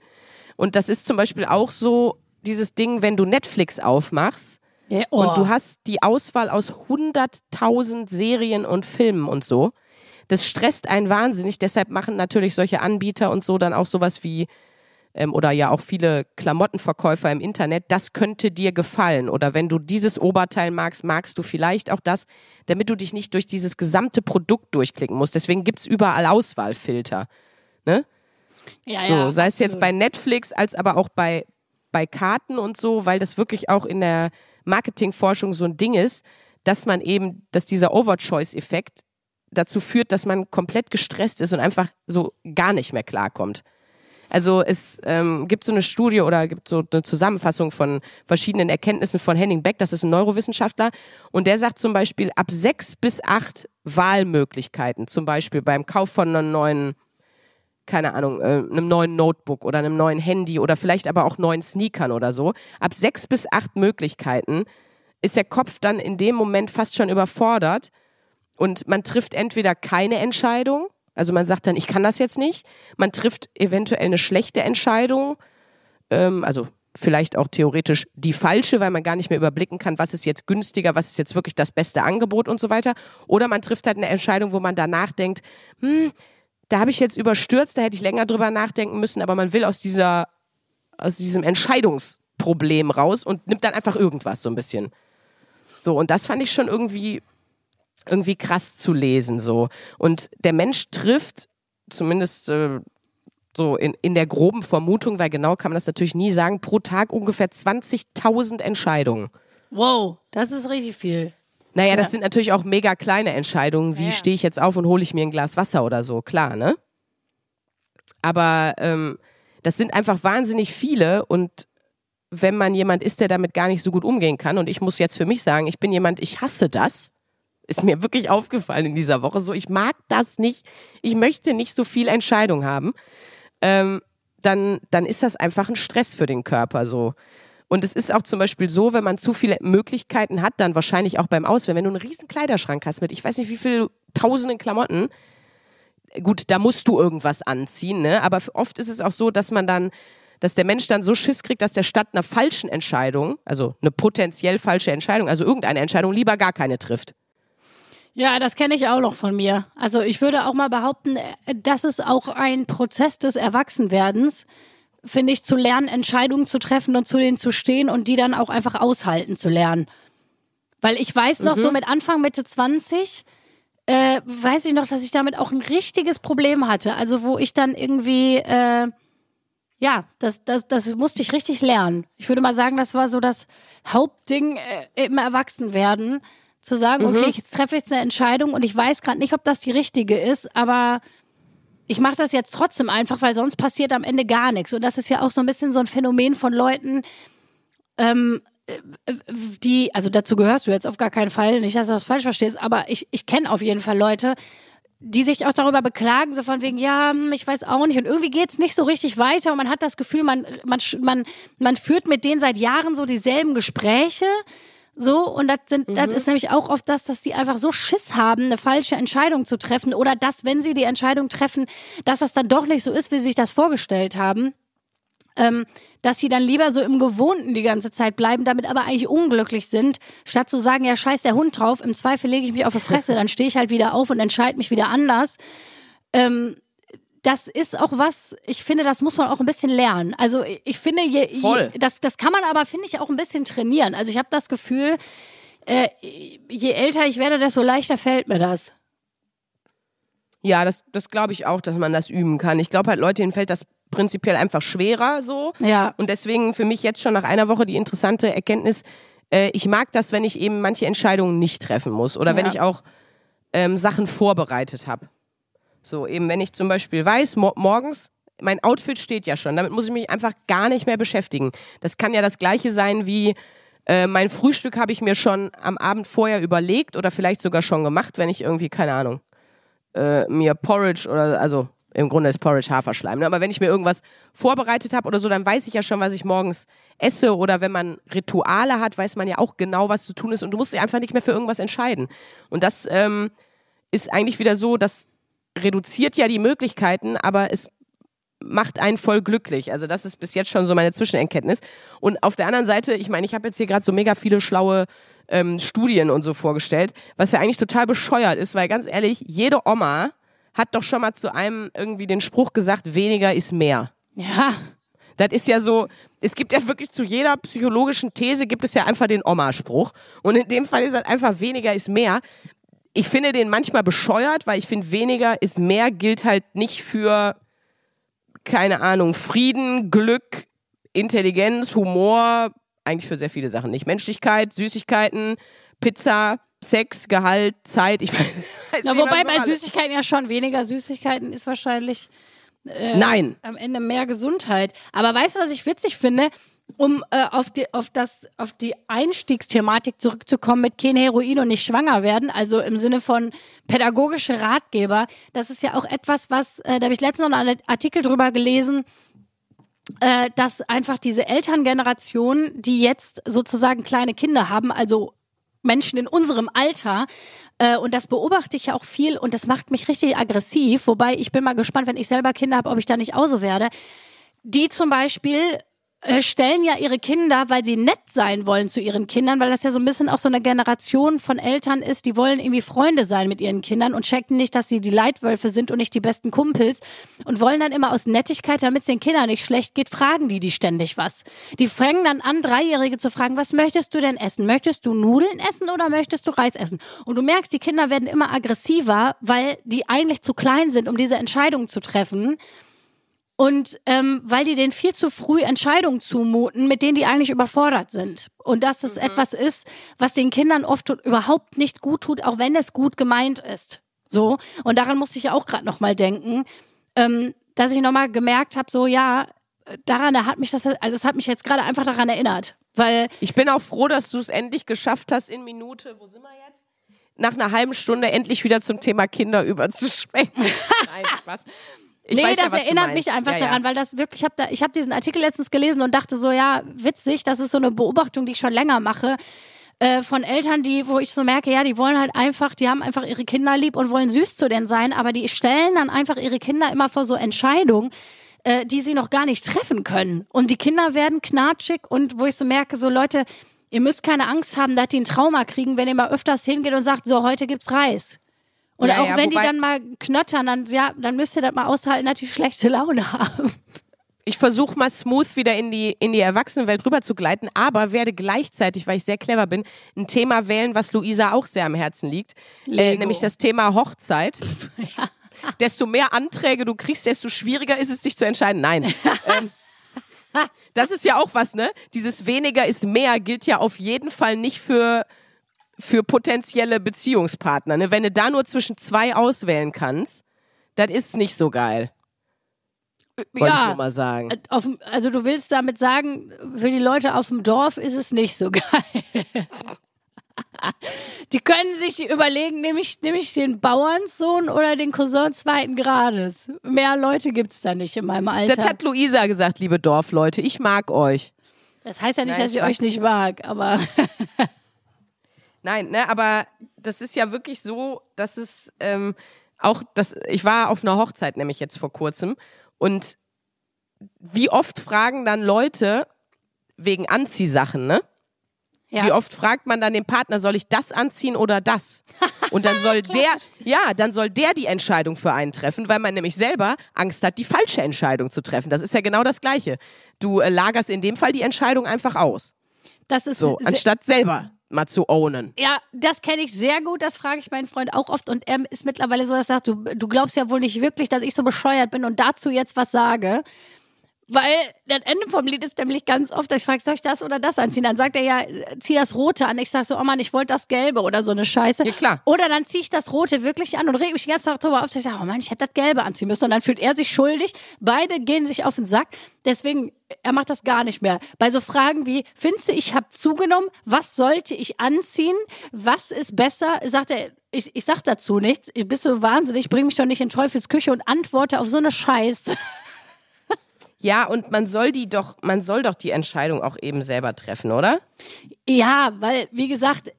Und das ist zum Beispiel auch so dieses Ding, wenn du Netflix aufmachst Ja, oh. und du hast die Auswahl aus 100.000 Serien und Filmen und so. Das stresst einen wahnsinnig. Deshalb machen natürlich solche Anbieter und so dann auch sowas wie ähm, oder ja auch viele Klamottenverkäufer im Internet, das könnte dir gefallen. Oder wenn du dieses Oberteil magst, magst du vielleicht auch das, damit du dich nicht durch dieses gesamte Produkt durchklicken musst. Deswegen gibt's überall Auswahlfilter. Ne? ja, So, ja, sei es jetzt bei Netflix als aber auch bei, bei Karten und so, weil das wirklich auch in der Marketingforschung so ein Ding ist, dass man eben, dass dieser Overchoice-Effekt dazu führt, dass man komplett gestresst ist und einfach so gar nicht mehr klarkommt. Also es ähm, gibt so eine Studie oder gibt so eine Zusammenfassung von verschiedenen Erkenntnissen von Henning Beck, das ist ein Neurowissenschaftler, und der sagt zum Beispiel ab sechs bis acht Wahlmöglichkeiten, zum Beispiel beim Kauf von einer neuen keine Ahnung, äh, einem neuen Notebook oder einem neuen Handy oder vielleicht aber auch neuen Sneakern oder so. Ab sechs bis acht Möglichkeiten ist der Kopf dann in dem Moment fast schon überfordert und man trifft entweder keine Entscheidung, also man sagt dann, ich kann das jetzt nicht, man trifft eventuell eine schlechte Entscheidung, ähm, also vielleicht auch theoretisch die falsche, weil man gar nicht mehr überblicken kann, was ist jetzt günstiger, was ist jetzt wirklich das beste Angebot und so weiter. Oder man trifft halt eine Entscheidung, wo man danach denkt, hm, da habe ich jetzt überstürzt, da hätte ich länger drüber nachdenken müssen, aber man will aus dieser, aus diesem Entscheidungsproblem raus und nimmt dann einfach irgendwas so ein bisschen. So, und das fand ich schon irgendwie, irgendwie krass zu lesen, so. Und der Mensch trifft, zumindest äh, so in, in der groben Vermutung, weil genau kann man das natürlich nie sagen, pro Tag ungefähr 20.000 Entscheidungen. Wow, das ist richtig viel. Naja, Ja. das sind natürlich auch mega kleine Entscheidungen, wie Ja. stehe ich jetzt auf und hole ich mir ein Glas Wasser oder so, klar, ne? Aber ähm, das sind einfach wahnsinnig viele und wenn man jemand ist, der damit gar nicht so gut umgehen kann, und ich muss jetzt für mich sagen, ich bin jemand, ich hasse das, ist mir wirklich aufgefallen in dieser Woche so, ich mag das nicht, ich möchte nicht so viel Entscheidung haben, ähm, dann, dann ist das einfach ein Stress für den Körper so. Und es ist auch zum Beispiel so, wenn man zu viele Möglichkeiten hat, dann wahrscheinlich auch beim Auswählen, wenn du einen riesen Kleiderschrank hast mit, ich weiß nicht wie viel tausenden Klamotten, gut, da musst du irgendwas anziehen, ne? Aber oft ist es auch so, dass man dann, dass der Mensch dann so Schiss kriegt, dass der statt einer falschen Entscheidung, also eine potenziell falsche Entscheidung, also irgendeine Entscheidung, lieber gar keine trifft. Ja, das kenne ich auch noch von mir. Also ich würde auch mal behaupten, äh, das ist auch ein Prozess des Erwachsenwerdens, finde ich, zu lernen, Entscheidungen zu treffen und zu denen zu stehen und die dann auch einfach aushalten zu lernen. Weil ich weiß noch, so mit Anfang, Mitte 20, äh, weiß ich noch, dass ich damit auch ein richtiges Problem hatte. Also wo ich dann irgendwie, äh, ja, das, das, das musste ich richtig lernen. Ich würde mal sagen, das war so das Hauptding äh, im Erwachsenwerden, zu sagen, okay, ich treffe jetzt eine Entscheidung und ich weiß gerade nicht, ob das die richtige ist, aber ich mache das jetzt trotzdem einfach, weil sonst passiert am Ende gar nichts. Und das ist ja auch so ein bisschen so ein Phänomen von Leuten, ähm, äh, die, also dazu gehörst du jetzt auf gar keinen Fall, nicht, dass du das falsch verstehst, aber ich, ich kenne auf jeden Fall Leute, die sich auch darüber beklagen, so von wegen, ja, hm, ich weiß auch nicht. Und irgendwie geht's nicht so richtig weiter und man hat das Gefühl, man, man, man, man führt mit denen seit Jahren so dieselben Gespräche. So, und das, sind, das ist nämlich auch oft das, dass die einfach so Schiss haben, eine falsche Entscheidung zu treffen oder dass, wenn sie die Entscheidung treffen, dass das dann doch nicht so ist, wie sie sich das vorgestellt haben. Ähm, dass sie dann lieber so im Gewohnten die ganze Zeit bleiben, damit aber eigentlich unglücklich sind, statt zu sagen, ja, scheiß der Hund drauf, im Zweifel lege ich mich auf die Fresse, dann stehe ich halt wieder auf und entscheide mich wieder anders. Ähm, das ist auch was, ich finde, das muss man auch ein bisschen lernen. Also ich- finde, je, je, das, das kann man aber, finde ich, auch ein bisschen trainieren. Also ich habe das Gefühl, äh, je älter ich werde, desto leichter fällt mir das. Ja, das, das glaube ich auch, dass man das üben kann. Ich glaube halt, Leute, denen fällt das prinzipiell einfach schwerer so. Ja. Und deswegen für mich jetzt schon nach einer Woche die interessante Erkenntnis, äh, ich mag das, wenn ich eben manche Entscheidungen nicht treffen muss oder wenn Ja. ich auch ähm, Sachen vorbereitet habe. So, eben wenn ich zum Beispiel weiß, mo morgens, mein Outfit steht ja schon, damit muss ich mich einfach gar nicht mehr beschäftigen. Das kann ja das gleiche sein wie äh, mein Frühstück habe ich mir schon am Abend vorher überlegt oder vielleicht sogar schon gemacht, wenn ich irgendwie, keine Ahnung, äh, mir Porridge oder, also im Grunde ist Porridge Haferschleim, ne? aber wenn ich mir irgendwas vorbereitet habe oder so, dann weiß ich ja schon, was ich morgens esse oder wenn man Rituale hat, weiß man ja auch genau, was zu tun ist und du musst dich einfach nicht mehr für irgendwas entscheiden. Und das ähm, ist eigentlich wieder so, das reduziert ja die Möglichkeiten, aber es macht einen voll glücklich. Also das ist bis jetzt schon so meine Zwischenerkenntnis. Und auf der anderen Seite, ich meine, ich habe jetzt hier gerade so mega viele schlaue ähm, Studien und so vorgestellt, was ja eigentlich total bescheuert ist, weil ganz ehrlich, jede Oma hat doch schon mal zu einem irgendwie den Spruch gesagt, weniger ist mehr. Ja. Das ist ja so, es gibt ja wirklich zu jeder psychologischen These gibt es ja einfach den Oma-Spruch. Und in dem Fall ist halt einfach weniger ist mehr. Ich finde den manchmal bescheuert, weil ich finde, weniger ist mehr gilt halt nicht für, keine Ahnung, Frieden, Glück, Intelligenz, Humor, eigentlich für sehr viele Sachen nicht. Menschlichkeit, Süßigkeiten, Pizza, Sex, Gehalt, Zeit, ich weiß, Na, nicht, wobei bei Süßigkeiten ja schon weniger Süßigkeiten ist wahrscheinlich Nein. am Ende mehr Gesundheit. Aber weißt du, was ich witzig finde? Um äh, auf, die, auf, das, auf die Einstiegsthematik zurückzukommen mit kein Heroin und nicht schwanger werden, also im Sinne von pädagogische Ratgeber, das ist ja auch etwas, was, äh, da habe ich letztens noch einen Artikel drüber gelesen, äh, dass einfach diese Elterngeneration, die jetzt sozusagen kleine Kinder haben, also Menschen in unserem Alter, äh, und das beobachte ich ja auch viel und das macht mich richtig aggressiv, wobei ich bin mal gespannt, wenn ich selber Kinder habe, ob ich da nicht auch so werde, die zum Beispiel stellen ja ihre Kinder, weil sie nett sein wollen zu ihren Kindern, weil das ja so ein bisschen auch so eine Generation von Eltern ist, die wollen irgendwie Freunde sein mit ihren Kindern und checken nicht, dass sie die Leitwölfe sind und nicht die besten Kumpels und wollen dann immer aus Nettigkeit, damit es den Kindern nicht schlecht geht, fragen die die ständig was. Die fangen dann an, Dreijährige zu fragen, was möchtest du denn essen? Möchtest du Nudeln essen oder möchtest du Reis essen? Und du merkst, die Kinder werden immer aggressiver, weil die eigentlich zu klein sind, um diese Entscheidung zu treffen. Und ähm, weil die denen viel zu früh Entscheidungen zumuten, mit denen die eigentlich überfordert sind. Und dass es mhm. etwas ist, was den Kindern oft überhaupt nicht gut tut, auch wenn es gut gemeint ist. So. Und daran musste ich auch gerade nochmal denken, ähm, dass ich nochmal gemerkt habe, so ja, daran da hat mich das, also es hat mich jetzt gerade einfach daran erinnert. Weil ich bin auch froh, dass du es endlich geschafft hast, in Minute, wo sind wir jetzt? Nach einer halben Stunde endlich wieder zum Thema Kinder überzuschwenken. Nein, Spaß. Ich nee, das ja, erinnert mich einfach ja, daran, ja. weil das wirklich, ich habe da, ich habe diesen Artikel letztens gelesen und dachte so, ja, witzig, das ist so eine Beobachtung, die ich schon länger mache. Äh, von Eltern, die, wo ich so merke, ja, die wollen halt einfach, die haben einfach ihre Kinder lieb und wollen süß zu denen sein, aber die stellen dann einfach ihre Kinder immer vor so Entscheidungen, äh, die sie noch gar nicht treffen können. Und die Kinder werden knatschig und wo ich so merke, so Leute, ihr müsst keine Angst haben, dass die ein Trauma kriegen, wenn ihr mal öfters hingeht und sagt, so, heute gibt's Reis. Und ja, auch ja, wenn die dann mal knöttern, dann, ja, dann müsst ihr das mal aushalten, dass die schlechte Laune haben. Ich versuche mal smooth wieder in die, in die Erwachsenenwelt rüber zu gleiten, aber werde gleichzeitig, weil ich sehr clever bin, ein Thema wählen, was Luisa auch sehr am Herzen liegt. Äh, nämlich das Thema Hochzeit. ja. Desto mehr Anträge du kriegst, desto schwieriger ist es, dich zu entscheiden. Nein. ähm, das ist ja auch was, ne? Dieses weniger ist mehr gilt ja auf jeden Fall nicht für für potenzielle Beziehungspartner. Ne? Wenn du da nur zwischen zwei auswählen kannst, das ist nicht so geil. Wollte ja, ich nur mal sagen. Äh, auf, also du willst damit sagen, für die Leute auf dem Dorf ist es nicht so geil. Die können sich überlegen, nehme ich, nehme ich den Bauernssohn oder den Cousin zweiten Grades. Mehr Leute gibt es da nicht in meinem Alter. Das hat Luisa gesagt, liebe Dorfleute. Ich mag euch. Das heißt ja nicht, Nein, dass ich euch nicht mag, aber. Nein, ne, aber das ist ja wirklich so, dass es ähm, auch, das, ich war auf einer Hochzeit nämlich jetzt vor kurzem und wie oft fragen dann Leute wegen Anziehsachen, ne? Ja. Wie oft fragt man dann den Partner, soll ich das anziehen oder das? Und dann soll der, ja, dann soll der die Entscheidung für einen treffen, weil man nämlich selber Angst hat, die falsche Entscheidung zu treffen. Das ist ja genau das Gleiche. Du äh, lagerst in dem Fall die Entscheidung einfach aus. Das ist so, anstatt selber mal zu ownen. Ja, das kenne ich sehr gut. Das frage ich meinen Freund auch oft. Und er ist mittlerweile so, dass er sagt, du, du glaubst ja wohl nicht wirklich, dass ich so bescheuert bin und dazu jetzt was sage. Weil das Ende vom Lied ist nämlich ganz oft, ich frage, soll ich das oder das anziehen? Dann sagt er ja, zieh das Rote an. Ich sage so, oh Mann, ich wollte das Gelbe oder so eine Scheiße. Ja, klar. Oder dann ziehe ich das Rote wirklich an und reg mich den ganzen Tag drüber auf. Ich sage, oh Mann, ich hätte das Gelbe anziehen müssen. Und dann fühlt er sich schuldig. Beide gehen sich auf den Sack. Deswegen, er macht das gar nicht mehr. Bei so Fragen wie, findest du, ich habe zugenommen? Was sollte ich anziehen? Was ist besser? Sagt er, ich, ich sag dazu nichts. Bist du wahnsinnig? Bring mich doch nicht in Teufels Küche und antworte auf so eine Scheiße. Ja, und man soll die doch, man soll doch die Entscheidung auch eben selber treffen, oder? Ja, weil, wie gesagt,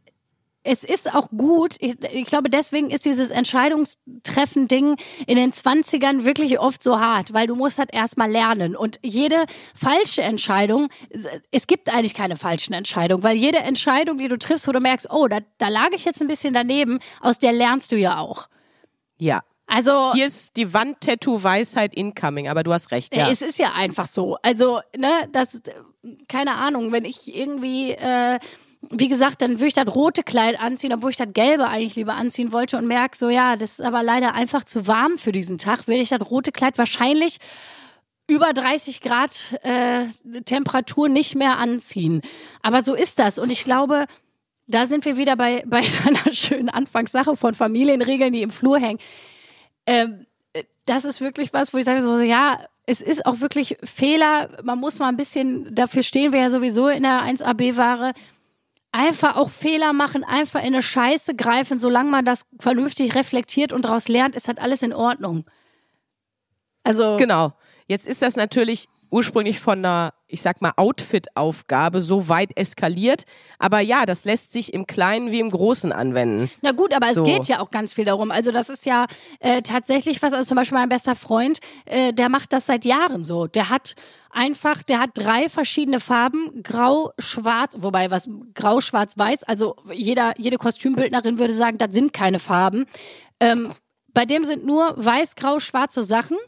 es ist auch gut, ich, ich, glaube, deswegen ist dieses Entscheidungstreffen-Ding in den 20ern wirklich oft so hart, weil du musst halt erstmal lernen. Und jede falsche Entscheidung, es gibt eigentlich keine falschen Entscheidungen, weil jede Entscheidung, die du triffst, wo du merkst, oh, da, da lag ich jetzt ein bisschen daneben, aus der lernst du ja auch. Ja, also hier ist die Wandtattoo-Weisheit incoming, aber du hast recht. Ja. Es ist ja einfach so. Also ne, das keine Ahnung, wenn ich irgendwie äh, wie gesagt, dann würde ich das rote Kleid anziehen, obwohl ich das gelbe eigentlich lieber anziehen wollte und merke so, ja, das ist aber leider einfach zu warm für diesen Tag, würde ich das rote Kleid wahrscheinlich über 30 Grad äh, Temperatur nicht mehr anziehen. Aber so ist das. Und ich glaube, da sind wir wieder bei, bei einer schönen Anfangssache von Familienregeln, die im Flur hängen ähm, das ist wirklich was, wo ich sage so, ja, es ist auch wirklich Fehler. Man muss mal ein bisschen dafür stehen, wer ja sowieso in der 1AB-Ware. Einfach auch Fehler machen, einfach in eine Scheiße greifen, solange man das vernünftig reflektiert und daraus lernt, ist halt alles in Ordnung. Also. Genau. Jetzt ist das natürlich ursprünglich von einer, ich sag mal, Outfit-Aufgabe so weit eskaliert. Aber ja, das lässt sich im Kleinen wie im Großen anwenden. Na gut, aber So. es geht ja auch ganz viel darum. Also das ist ja äh, tatsächlich was, also zum Beispiel mein bester Freund, äh, der macht das seit Jahren so. Der hat einfach, der hat drei verschiedene Farben, grau, schwarz, wobei was, grau, schwarz, weiß. Also jeder, jede Kostümbildnerin würde sagen, das sind keine Farben. Ähm, bei dem sind nur weiß, grau, schwarze Sachen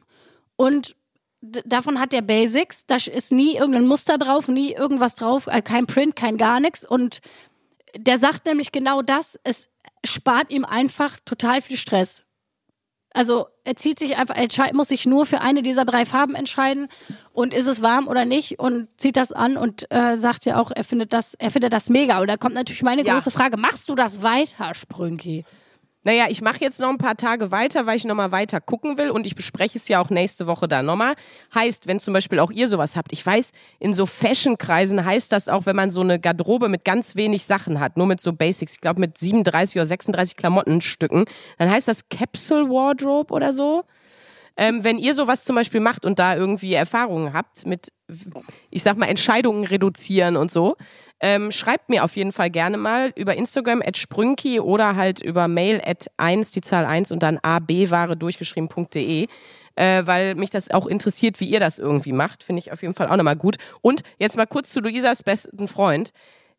und davon hat der Basics. Da ist nie irgendein Muster drauf, nie irgendwas drauf, äh, kein Print, kein gar nichts. Und der sagt nämlich genau das, es spart ihm einfach total viel Stress. Also er zieht sich einfach, er muss sich nur für eine dieser drei Farben entscheiden und ist es warm oder nicht und zieht das an und äh, sagt ja auch, er findet das, er findet das mega. Und da kommt natürlich meine Ja. große Frage: Machst du das weiter, Sprünki? Naja, ich mache jetzt noch ein paar Tage weiter, weil ich nochmal weiter gucken will und ich bespreche es ja auch nächste Woche da nochmal. Heißt, wenn zum Beispiel auch ihr sowas habt, ich weiß, in so Fashion-Kreisen heißt das auch, wenn man so eine Garderobe mit ganz wenig Sachen hat, nur mit so Basics, ich glaube mit 37 oder 36 Klamottenstücken, dann heißt das Capsule Wardrobe oder so. Ähm, wenn ihr sowas zum Beispiel macht und da irgendwie Erfahrungen habt mit, ich sag mal, Entscheidungen reduzieren und so, ähm, schreibt mir auf jeden Fall gerne mal über Instagram at sprünki oder halt über mail at 1, die Zahl 1 und dann abware durchgeschrieben.de, äh, weil mich das auch interessiert, wie ihr das irgendwie macht. Finde ich auf jeden Fall auch nochmal gut. Und jetzt mal kurz zu Luisas besten Freund.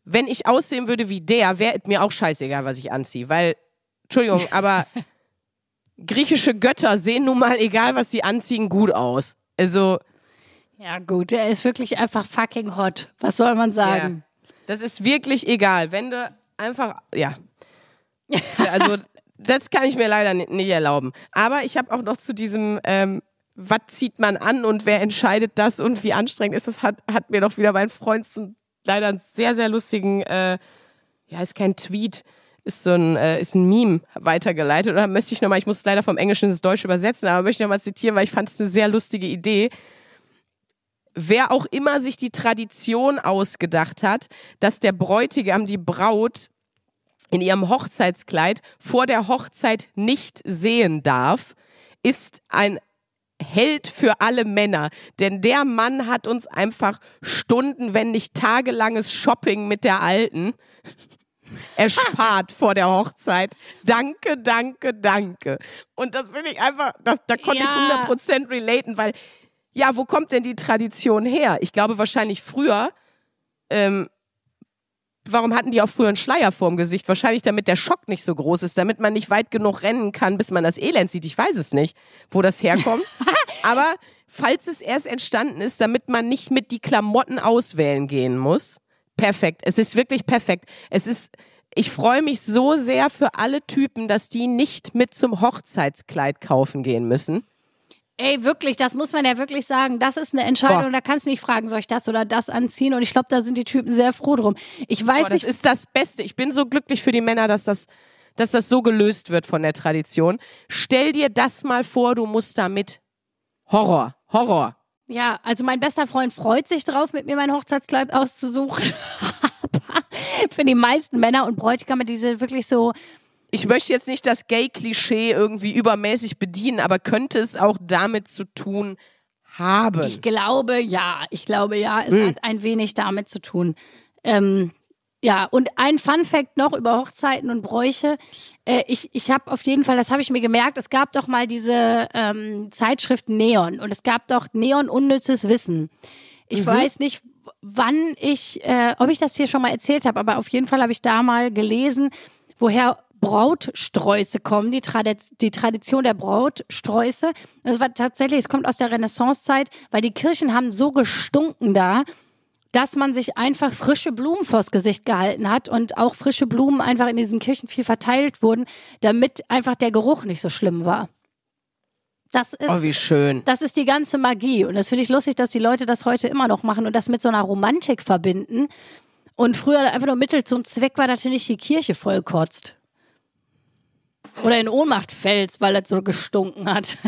Wenn ich aussehen würde wie der, wäre mir auch scheißegal, was ich anziehe, weil, Entschuldigung, aber griechische Götter sehen nun mal, egal was sie anziehen, gut aus. Also, Ja, gut, der ist wirklich einfach fucking hot. Was soll man sagen? Das ist wirklich egal. Wenn du einfach, ja. Also, das kann ich mir leider ni- nicht erlauben. Aber ich habe auch noch zu diesem, ähm, was zieht man an und wer entscheidet das und wie anstrengend ist das, hat, hat mir doch wieder mein Freund so leider einen sehr, sehr lustigen, äh, ja, ist kein Tweet, ist so ein, äh, ist ein Meme weitergeleitet. Oder möchte ich nochmal, ich muss es leider vom Englischen ins Deutsche übersetzen, aber möchte ich nochmal zitieren, weil ich fand es eine sehr lustige Idee. Wer auch immer sich die Tradition ausgedacht hat, dass der Bräutigam die Braut in ihrem Hochzeitskleid vor der Hochzeit nicht sehen darf, ist ein Held für alle Männer. Denn der Mann hat uns einfach Stunden, wenn nicht tagelanges Shopping mit der Alten erspart vor der Hochzeit. Danke, danke, danke. Und das will ich einfach, das, da konnte Ja. ich 100% relaten, weil, ja, wo kommt denn die Tradition her? Ich glaube wahrscheinlich früher, ähm, warum hatten die auch früher einen Schleier vorm Gesicht? Wahrscheinlich, damit der Schock nicht so groß ist, damit man nicht weit genug rennen kann, bis man das Elend sieht. Ich weiß es nicht, wo das herkommt. Aber falls es erst entstanden ist, damit man nicht mit die Klamotten auswählen gehen muss, perfekt. Es ist wirklich perfekt. Es ist, ich freue mich so sehr für alle Typen, dass die nicht mit zum Hochzeitskleid kaufen gehen müssen. Ey, wirklich, das muss man ja wirklich sagen. Das ist eine Entscheidung. Boah. Da kannst du nicht fragen, soll ich das oder das anziehen? Und ich glaube, da sind die Typen sehr froh drum. Ich weiß Boah, das nicht, ist das Beste. Ich bin so glücklich für die Männer, dass das, dass das so gelöst wird von der Tradition. Stell dir das mal vor, du musst damit. Horror, Horror. Ja, also mein bester Freund freut sich drauf, mit mir mein Hochzeitskleid auszusuchen. Aber für die meisten Männer und Bräutigame, die sind wirklich so, Ich möchte jetzt nicht das Gay-Klischee irgendwie übermäßig bedienen, aber könnte es auch damit zu tun haben. ich glaube, ja, ich glaube, ja, es hat ein wenig damit zu tun. Ähm, ja, und ein Fun Fact noch über Hochzeiten und Bräuche. Äh, ich ich habe auf jeden Fall, das habe ich mir gemerkt, es gab doch mal diese ähm, Zeitschrift Neon und es gab doch Neon unnützes Wissen. Ich weiß nicht, wann ich, äh, ob ich das hier schon mal erzählt habe, aber auf jeden Fall habe ich da mal gelesen, woher Brautsträuße kommen, die, Tradi die Tradition der Brautsträuße. Das war tatsächlich, es kommt aus der Renaissancezeit, weil die Kirchen haben so gestunken da, dass man sich einfach frische Blumen vors Gesicht gehalten hat und auch frische Blumen einfach in diesen Kirchen viel verteilt wurden, damit einfach der Geruch nicht so schlimm war. Das ist, Oh, wie schön. das ist die ganze Magie. Und das finde ich lustig, dass die Leute das heute immer noch machen und das mit so einer Romantik verbinden. Und früher einfach nur Mittel zum Zweck war, dass du nicht die Kirche vollkotzt. Oder in Ohnmacht fällst, weil das so gestunken hat.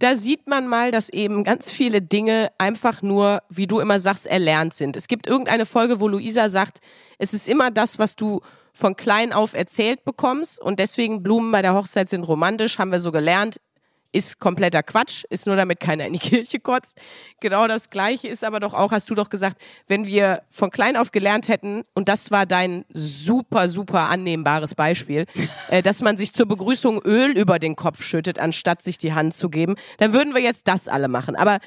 Da sieht man mal, dass eben ganz viele Dinge einfach nur, wie du immer sagst, erlernt sind. Es gibt irgendeine Folge, wo Luisa sagt, es ist immer das, was du von klein auf erzählt bekommst und deswegen Blumen bei der Hochzeit sind romantisch, haben wir so gelernt. Ist kompletter Quatsch, ist nur damit keiner in die Kirche kotzt. Genau das Gleiche ist aber doch auch, hast du doch gesagt, wenn wir von klein auf gelernt hätten, und das war dein super, super annehmbares Beispiel, äh, dass man sich zur Begrüßung Öl über den Kopf schüttet, anstatt sich die Hand zu geben, dann würden wir jetzt das alle machen. Aber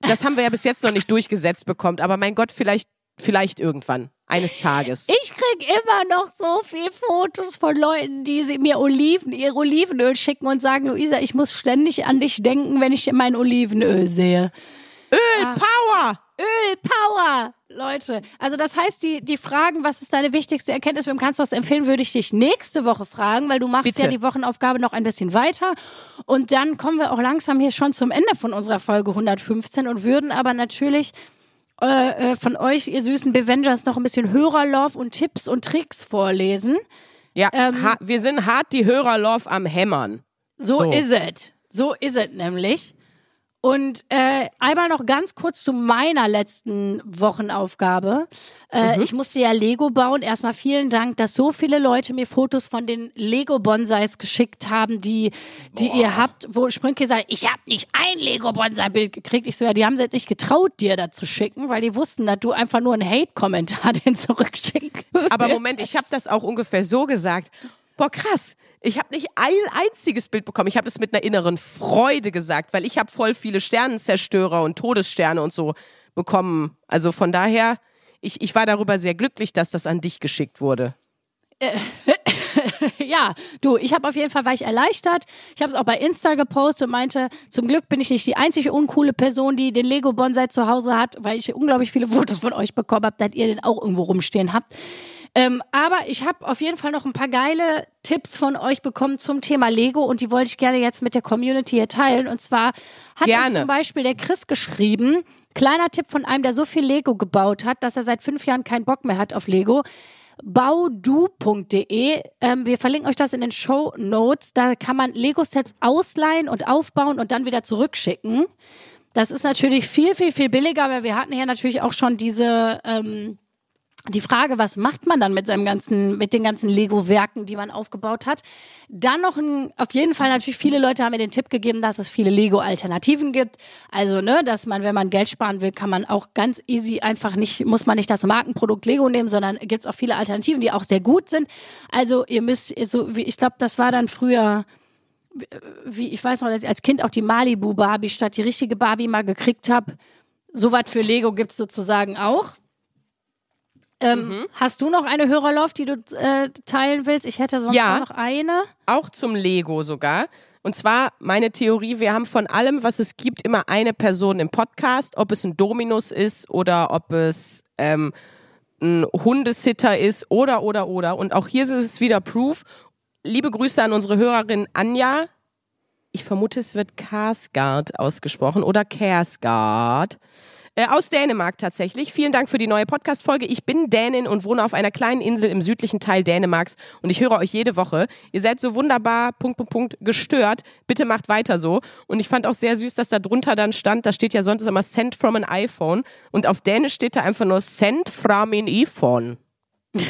das haben wir ja bis jetzt noch nicht durchgesetzt bekommen. Aber mein Gott, vielleicht, vielleicht irgendwann. Eines Tages. Ich krieg immer noch so viel Fotos von Leuten, die sie mir Oliven, ihr Olivenöl schicken und sagen, Luisa, ich muss ständig an dich denken, wenn ich mein Olivenöl sehe. Öl, ah. Power! Öl, Power! Leute, also das heißt, die, die Fragen, was ist deine wichtigste Erkenntnis, wem kannst du das empfehlen, würde ich dich nächste Woche fragen, weil du machst Bitte. ja die Wochenaufgabe noch ein bisschen weiter. Und dann kommen wir auch langsam hier schon zum Ende von unserer Folge 115 und würden aber natürlich äh, äh, von euch, ihr süßen Bevengers, noch ein bisschen Hörerlove und Tipps und Tricks vorlesen. Ja, ähm, wir sind hart die Hörerlove am Hämmern. So, so. ist es. So ist es nämlich. Und äh, einmal noch ganz kurz zu meiner letzten Wochenaufgabe. Äh, mhm. Ich musste ja Lego bauen. Erstmal vielen Dank, dass so viele Leute mir Fotos von den Lego-Bonsais geschickt haben, die, die ihr habt, wo Sprünke sagt, ich habe nicht ein Lego-Bonsai-Bild gekriegt. Ich so, ja, die haben sich nicht getraut, dir da zu schicken, weil die wussten, dass du einfach nur einen Hate-Kommentar den zurückschicken Aber Moment, ich habe das auch ungefähr so gesagt. Boah, krass ich habe nicht ein einziges Bild bekommen. Ich habe das mit einer inneren Freude gesagt, weil ich habe voll viele Sternenzerstörer und Todessterne und so bekommen. Also von daher, ich, ich war darüber sehr glücklich, dass das an dich geschickt wurde. Äh, ja, du, ich habe auf jeden Fall war ich erleichtert. Ich habe es auch bei Insta gepostet und meinte, zum Glück bin ich nicht die einzige uncoole Person, die den Lego Bonsai zu Hause hat, weil ich unglaublich viele Fotos von euch bekommen habe, dass ihr den auch irgendwo rumstehen habt. Ähm, aber ich habe auf jeden Fall noch ein paar geile Tipps von euch bekommen zum Thema Lego und die wollte ich gerne jetzt mit der Community hier teilen. Und zwar hat gerne. uns zum Beispiel der Chris geschrieben, kleiner Tipp von einem, der so viel Lego gebaut hat, dass er seit fünf Jahren keinen Bock mehr hat auf Lego baudu.de. Ähm, wir verlinken euch das in den Show Notes. Da kann man Lego-Sets ausleihen und aufbauen und dann wieder zurückschicken. Das ist natürlich viel, viel, viel billiger, weil wir hatten ja natürlich auch schon diese ähm, die Frage, was macht man dann mit seinem ganzen, mit den ganzen Lego-Werken, die man aufgebaut hat? Dann noch ein, auf jeden Fall natürlich viele Leute haben mir den Tipp gegeben, dass es viele Lego-Alternativen gibt. Also, ne, dass man, wenn man Geld sparen will, kann man auch ganz easy einfach nicht, muss man nicht das Markenprodukt Lego nehmen, sondern gibt's auch viele Alternativen, die auch sehr gut sind. Also, ihr müsst, so, wie, ich glaube, das war dann früher, wie, ich weiß noch, dass ich als Kind auch die Malibu Barbie statt die richtige Barbie mal gekriegt habe. Soweit für Lego gibt's sozusagen auch. Ähm, mhm. Hast du noch eine Hörerlauf, die du äh, teilen willst? Ich hätte sonst ja, noch eine. Auch zum Lego sogar. Und zwar meine Theorie, wir haben von allem, was es gibt, immer eine Person im Podcast, ob es ein Dominus ist oder ob es ähm, ein Hundesitter ist oder, oder, oder. Und auch hier ist es wieder Proof. Liebe Grüße an unsere Hörerin Anja. Ich vermute, es wird Karsgaard ausgesprochen oder Kersgaard. Äh, aus Dänemark tatsächlich. Vielen Dank für die neue Podcast-Folge. Ich bin Dänin und wohne auf einer kleinen Insel im südlichen Teil Dänemarks und ich höre euch jede Woche. Ihr seid so wunderbar, Punkt, Punkt, Punkt, gestört. Bitte macht weiter so. Und ich fand auch sehr süß, dass da drunter dann stand, da steht ja sonst immer Send from an iPhone und auf Dänisch steht da einfach nur Send from an iPhone.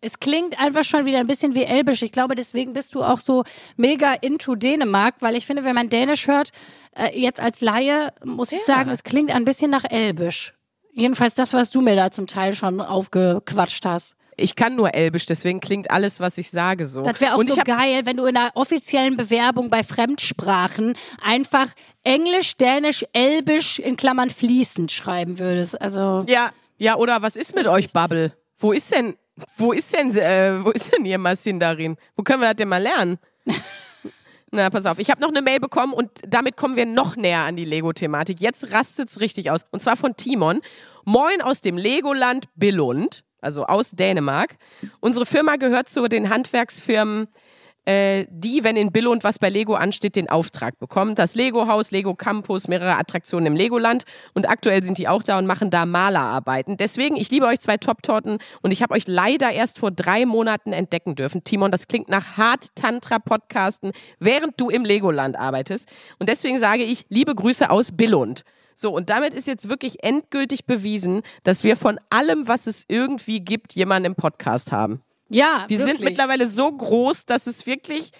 Es klingt einfach schon wieder ein bisschen wie Elbisch. Ich glaube, deswegen bist du auch so mega into Dänemark, weil ich finde, wenn man Dänisch hört, äh, jetzt als Laie, muss ich sagen, es klingt ein bisschen nach Elbisch. Jedenfalls das, was du mir da zum Teil schon aufgequatscht hast. Ich kann nur Elbisch, deswegen klingt alles, was ich sage, so. Das wäre auch Und so geil, wenn du in einer offiziellen Bewerbung bei Fremdsprachen einfach Englisch, Dänisch, Elbisch in Klammern fließend schreiben würdest. Also. Ja, ja, oder was ist mit euch, Bubble? Wo ist denn wo ist denn, äh, wo ist denn ihr Massin darin? Wo können wir das denn mal lernen? Na, pass auf. Ich habe noch eine Mail bekommen und damit kommen wir noch näher an die Lego-Thematik. Jetzt rastet's richtig aus. Und zwar von Timon. Moin aus dem Legoland Billund, also aus Dänemark. Unsere Firma gehört zu den Handwerksfirmen äh, die, wenn in Billund was bei Lego ansteht, den Auftrag bekommen. Das Lego-Haus, Lego Campus, mehrere Attraktionen im Legoland und aktuell sind die auch da und machen da Malerarbeiten. Deswegen, ich liebe euch zwei Top-Torten und ich habe euch leider erst vor drei Monaten entdecken dürfen. Timon, das klingt nach Hard-Tantra-Podcasten, während du im Legoland arbeitest. Und deswegen sage ich, liebe Grüße aus Billund. So, und damit ist jetzt wirklich endgültig bewiesen, dass wir von allem, was es irgendwie gibt, jemanden im Podcast haben. Ja, wir wirklich. sind mittlerweile so groß, dass es wirklich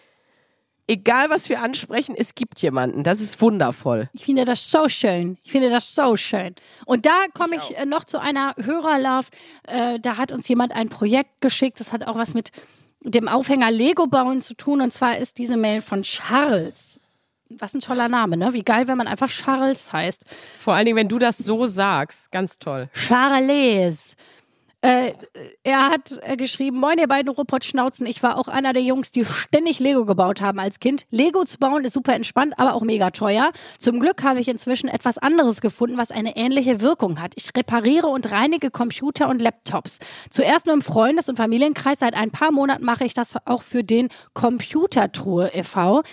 egal was wir ansprechen, es gibt jemanden. Das ist wundervoll. Ich finde das so schön. Ich finde das so schön. Und da komme ich, ich äh, noch zu einer Hörerlauf. Äh, da hat uns jemand ein Projekt geschickt. Das hat auch was mit dem Aufhänger Lego bauen zu tun. Und zwar ist diese Mail von Charles. Was ein toller Name, ne? Wie geil, wenn man einfach Charles heißt. Vor allen Dingen, wenn du das so sagst. Ganz toll. Charles. Äh, er hat äh, geschrieben, moin ihr beiden Robotschnauzen, ich war auch einer der Jungs, die ständig Lego gebaut haben als Kind. Lego zu bauen ist super entspannt, aber auch mega teuer. Zum Glück habe ich inzwischen etwas anderes gefunden, was eine ähnliche Wirkung hat. Ich repariere und reinige Computer und Laptops. Zuerst nur im Freundes- und Familienkreis, seit ein paar Monaten mache ich das auch für den Computertruhe e.V.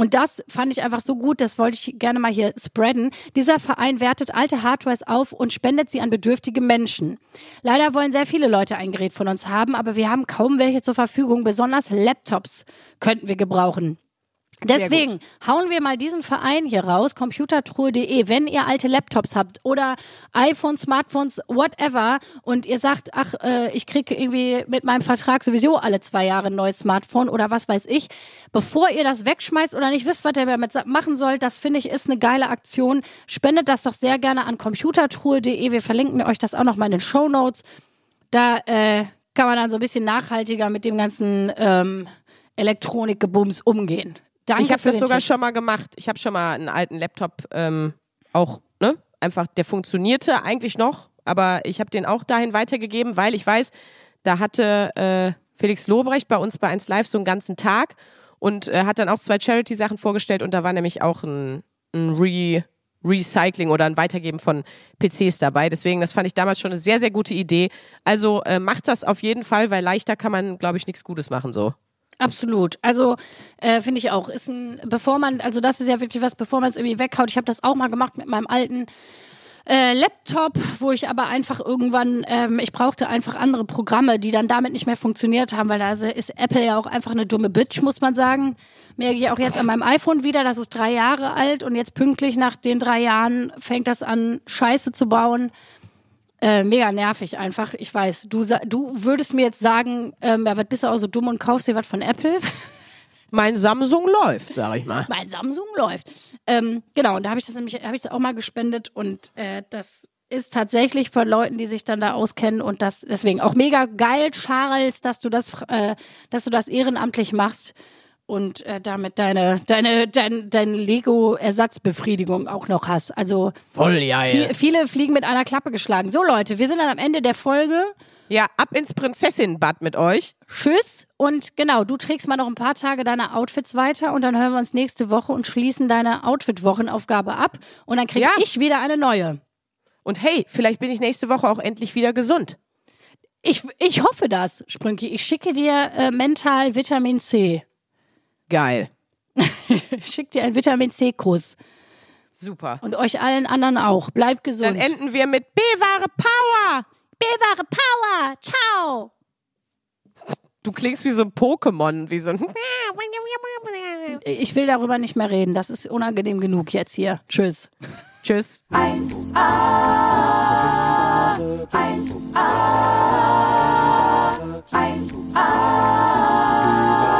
Und das fand ich einfach so gut, das wollte ich gerne mal hier spreaden. Dieser Verein wertet alte Hardwares auf und spendet sie an bedürftige Menschen. Leider wollen sehr viele Leute ein Gerät von uns haben, aber wir haben kaum welche zur Verfügung. Besonders Laptops könnten wir gebrauchen. Deswegen hauen wir mal diesen Verein hier raus, computertruhe.de, wenn ihr alte Laptops habt oder iPhones, Smartphones, whatever und ihr sagt, ach, äh, ich kriege irgendwie mit meinem Vertrag sowieso alle zwei Jahre ein neues Smartphone oder was weiß ich, bevor ihr das wegschmeißt oder nicht wisst, was ihr damit machen sollt, das finde ich ist eine geile Aktion. Spendet das doch sehr gerne an computertruhe.de. Wir verlinken euch das auch noch mal in den Show Notes. Da äh, kann man dann so ein bisschen nachhaltiger mit dem ganzen ähm, Elektronikgebums umgehen. Danke ich habe das sogar Tipp. schon mal gemacht. Ich habe schon mal einen alten Laptop ähm, auch, ne? Einfach, der funktionierte eigentlich noch, aber ich habe den auch dahin weitergegeben, weil ich weiß, da hatte äh, Felix Lobrecht bei uns bei 1 Live so einen ganzen Tag und äh, hat dann auch zwei Charity-Sachen vorgestellt und da war nämlich auch ein, ein Re Recycling oder ein Weitergeben von PCs dabei. Deswegen, das fand ich damals schon eine sehr, sehr gute Idee. Also äh, macht das auf jeden Fall, weil leichter kann man, glaube ich, nichts Gutes machen so. Absolut. Also äh, finde ich auch. Ist ein, bevor man, also das ist ja wirklich was, bevor man es irgendwie weghaut. Ich habe das auch mal gemacht mit meinem alten äh, Laptop, wo ich aber einfach irgendwann, ähm, ich brauchte einfach andere Programme, die dann damit nicht mehr funktioniert haben, weil da ist Apple ja auch einfach eine dumme Bitch, muss man sagen. Merke ich auch jetzt an meinem iPhone wieder, das ist drei Jahre alt und jetzt pünktlich nach den drei Jahren fängt das an, Scheiße zu bauen. Äh, mega nervig einfach. Ich weiß, du, du würdest mir jetzt sagen, ähm, ja, was bist du auch so dumm und kaufst dir was von Apple? Mein Samsung läuft, sag ich mal. Mein Samsung läuft. Ähm, genau, und da habe ich das nämlich, habe ich das auch mal gespendet und äh, das ist tatsächlich von Leuten, die sich dann da auskennen und das deswegen auch mega geil, Charles, dass du das, äh, dass du das ehrenamtlich machst und äh, damit deine, deine, dein, deine Lego-Ersatzbefriedigung auch noch hast. Also voll ja, viel, viele fliegen mit einer Klappe geschlagen. So Leute, wir sind dann am Ende der Folge. Ja, ab ins Prinzessinnenbad mit euch. Tschüss. Und genau, du trägst mal noch ein paar Tage deine Outfits weiter und dann hören wir uns nächste Woche und schließen deine Outfit-Wochenaufgabe ab. Und dann kriege ja. ich wieder eine neue. Und hey, vielleicht bin ich nächste Woche auch endlich wieder gesund. Ich, ich hoffe das, Sprünki. Ich schicke dir äh, mental Vitamin C. Geil. Schick dir einen Vitamin C-Kuss. Super. Und euch allen anderen auch. Bleibt gesund. Dann enden wir mit B-Ware Power. B-Ware Power. Ciao. Du klingst wie so ein Pokémon, wie so ein. Ich will darüber nicht mehr reden. Das ist unangenehm genug jetzt hier. Tschüss. Tschüss. 1a, 1a, 1a.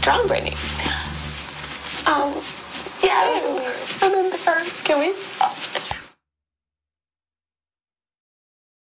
ciao. Strong Britney. Um, yeah, it was weird. I'm embarrassed. Can we?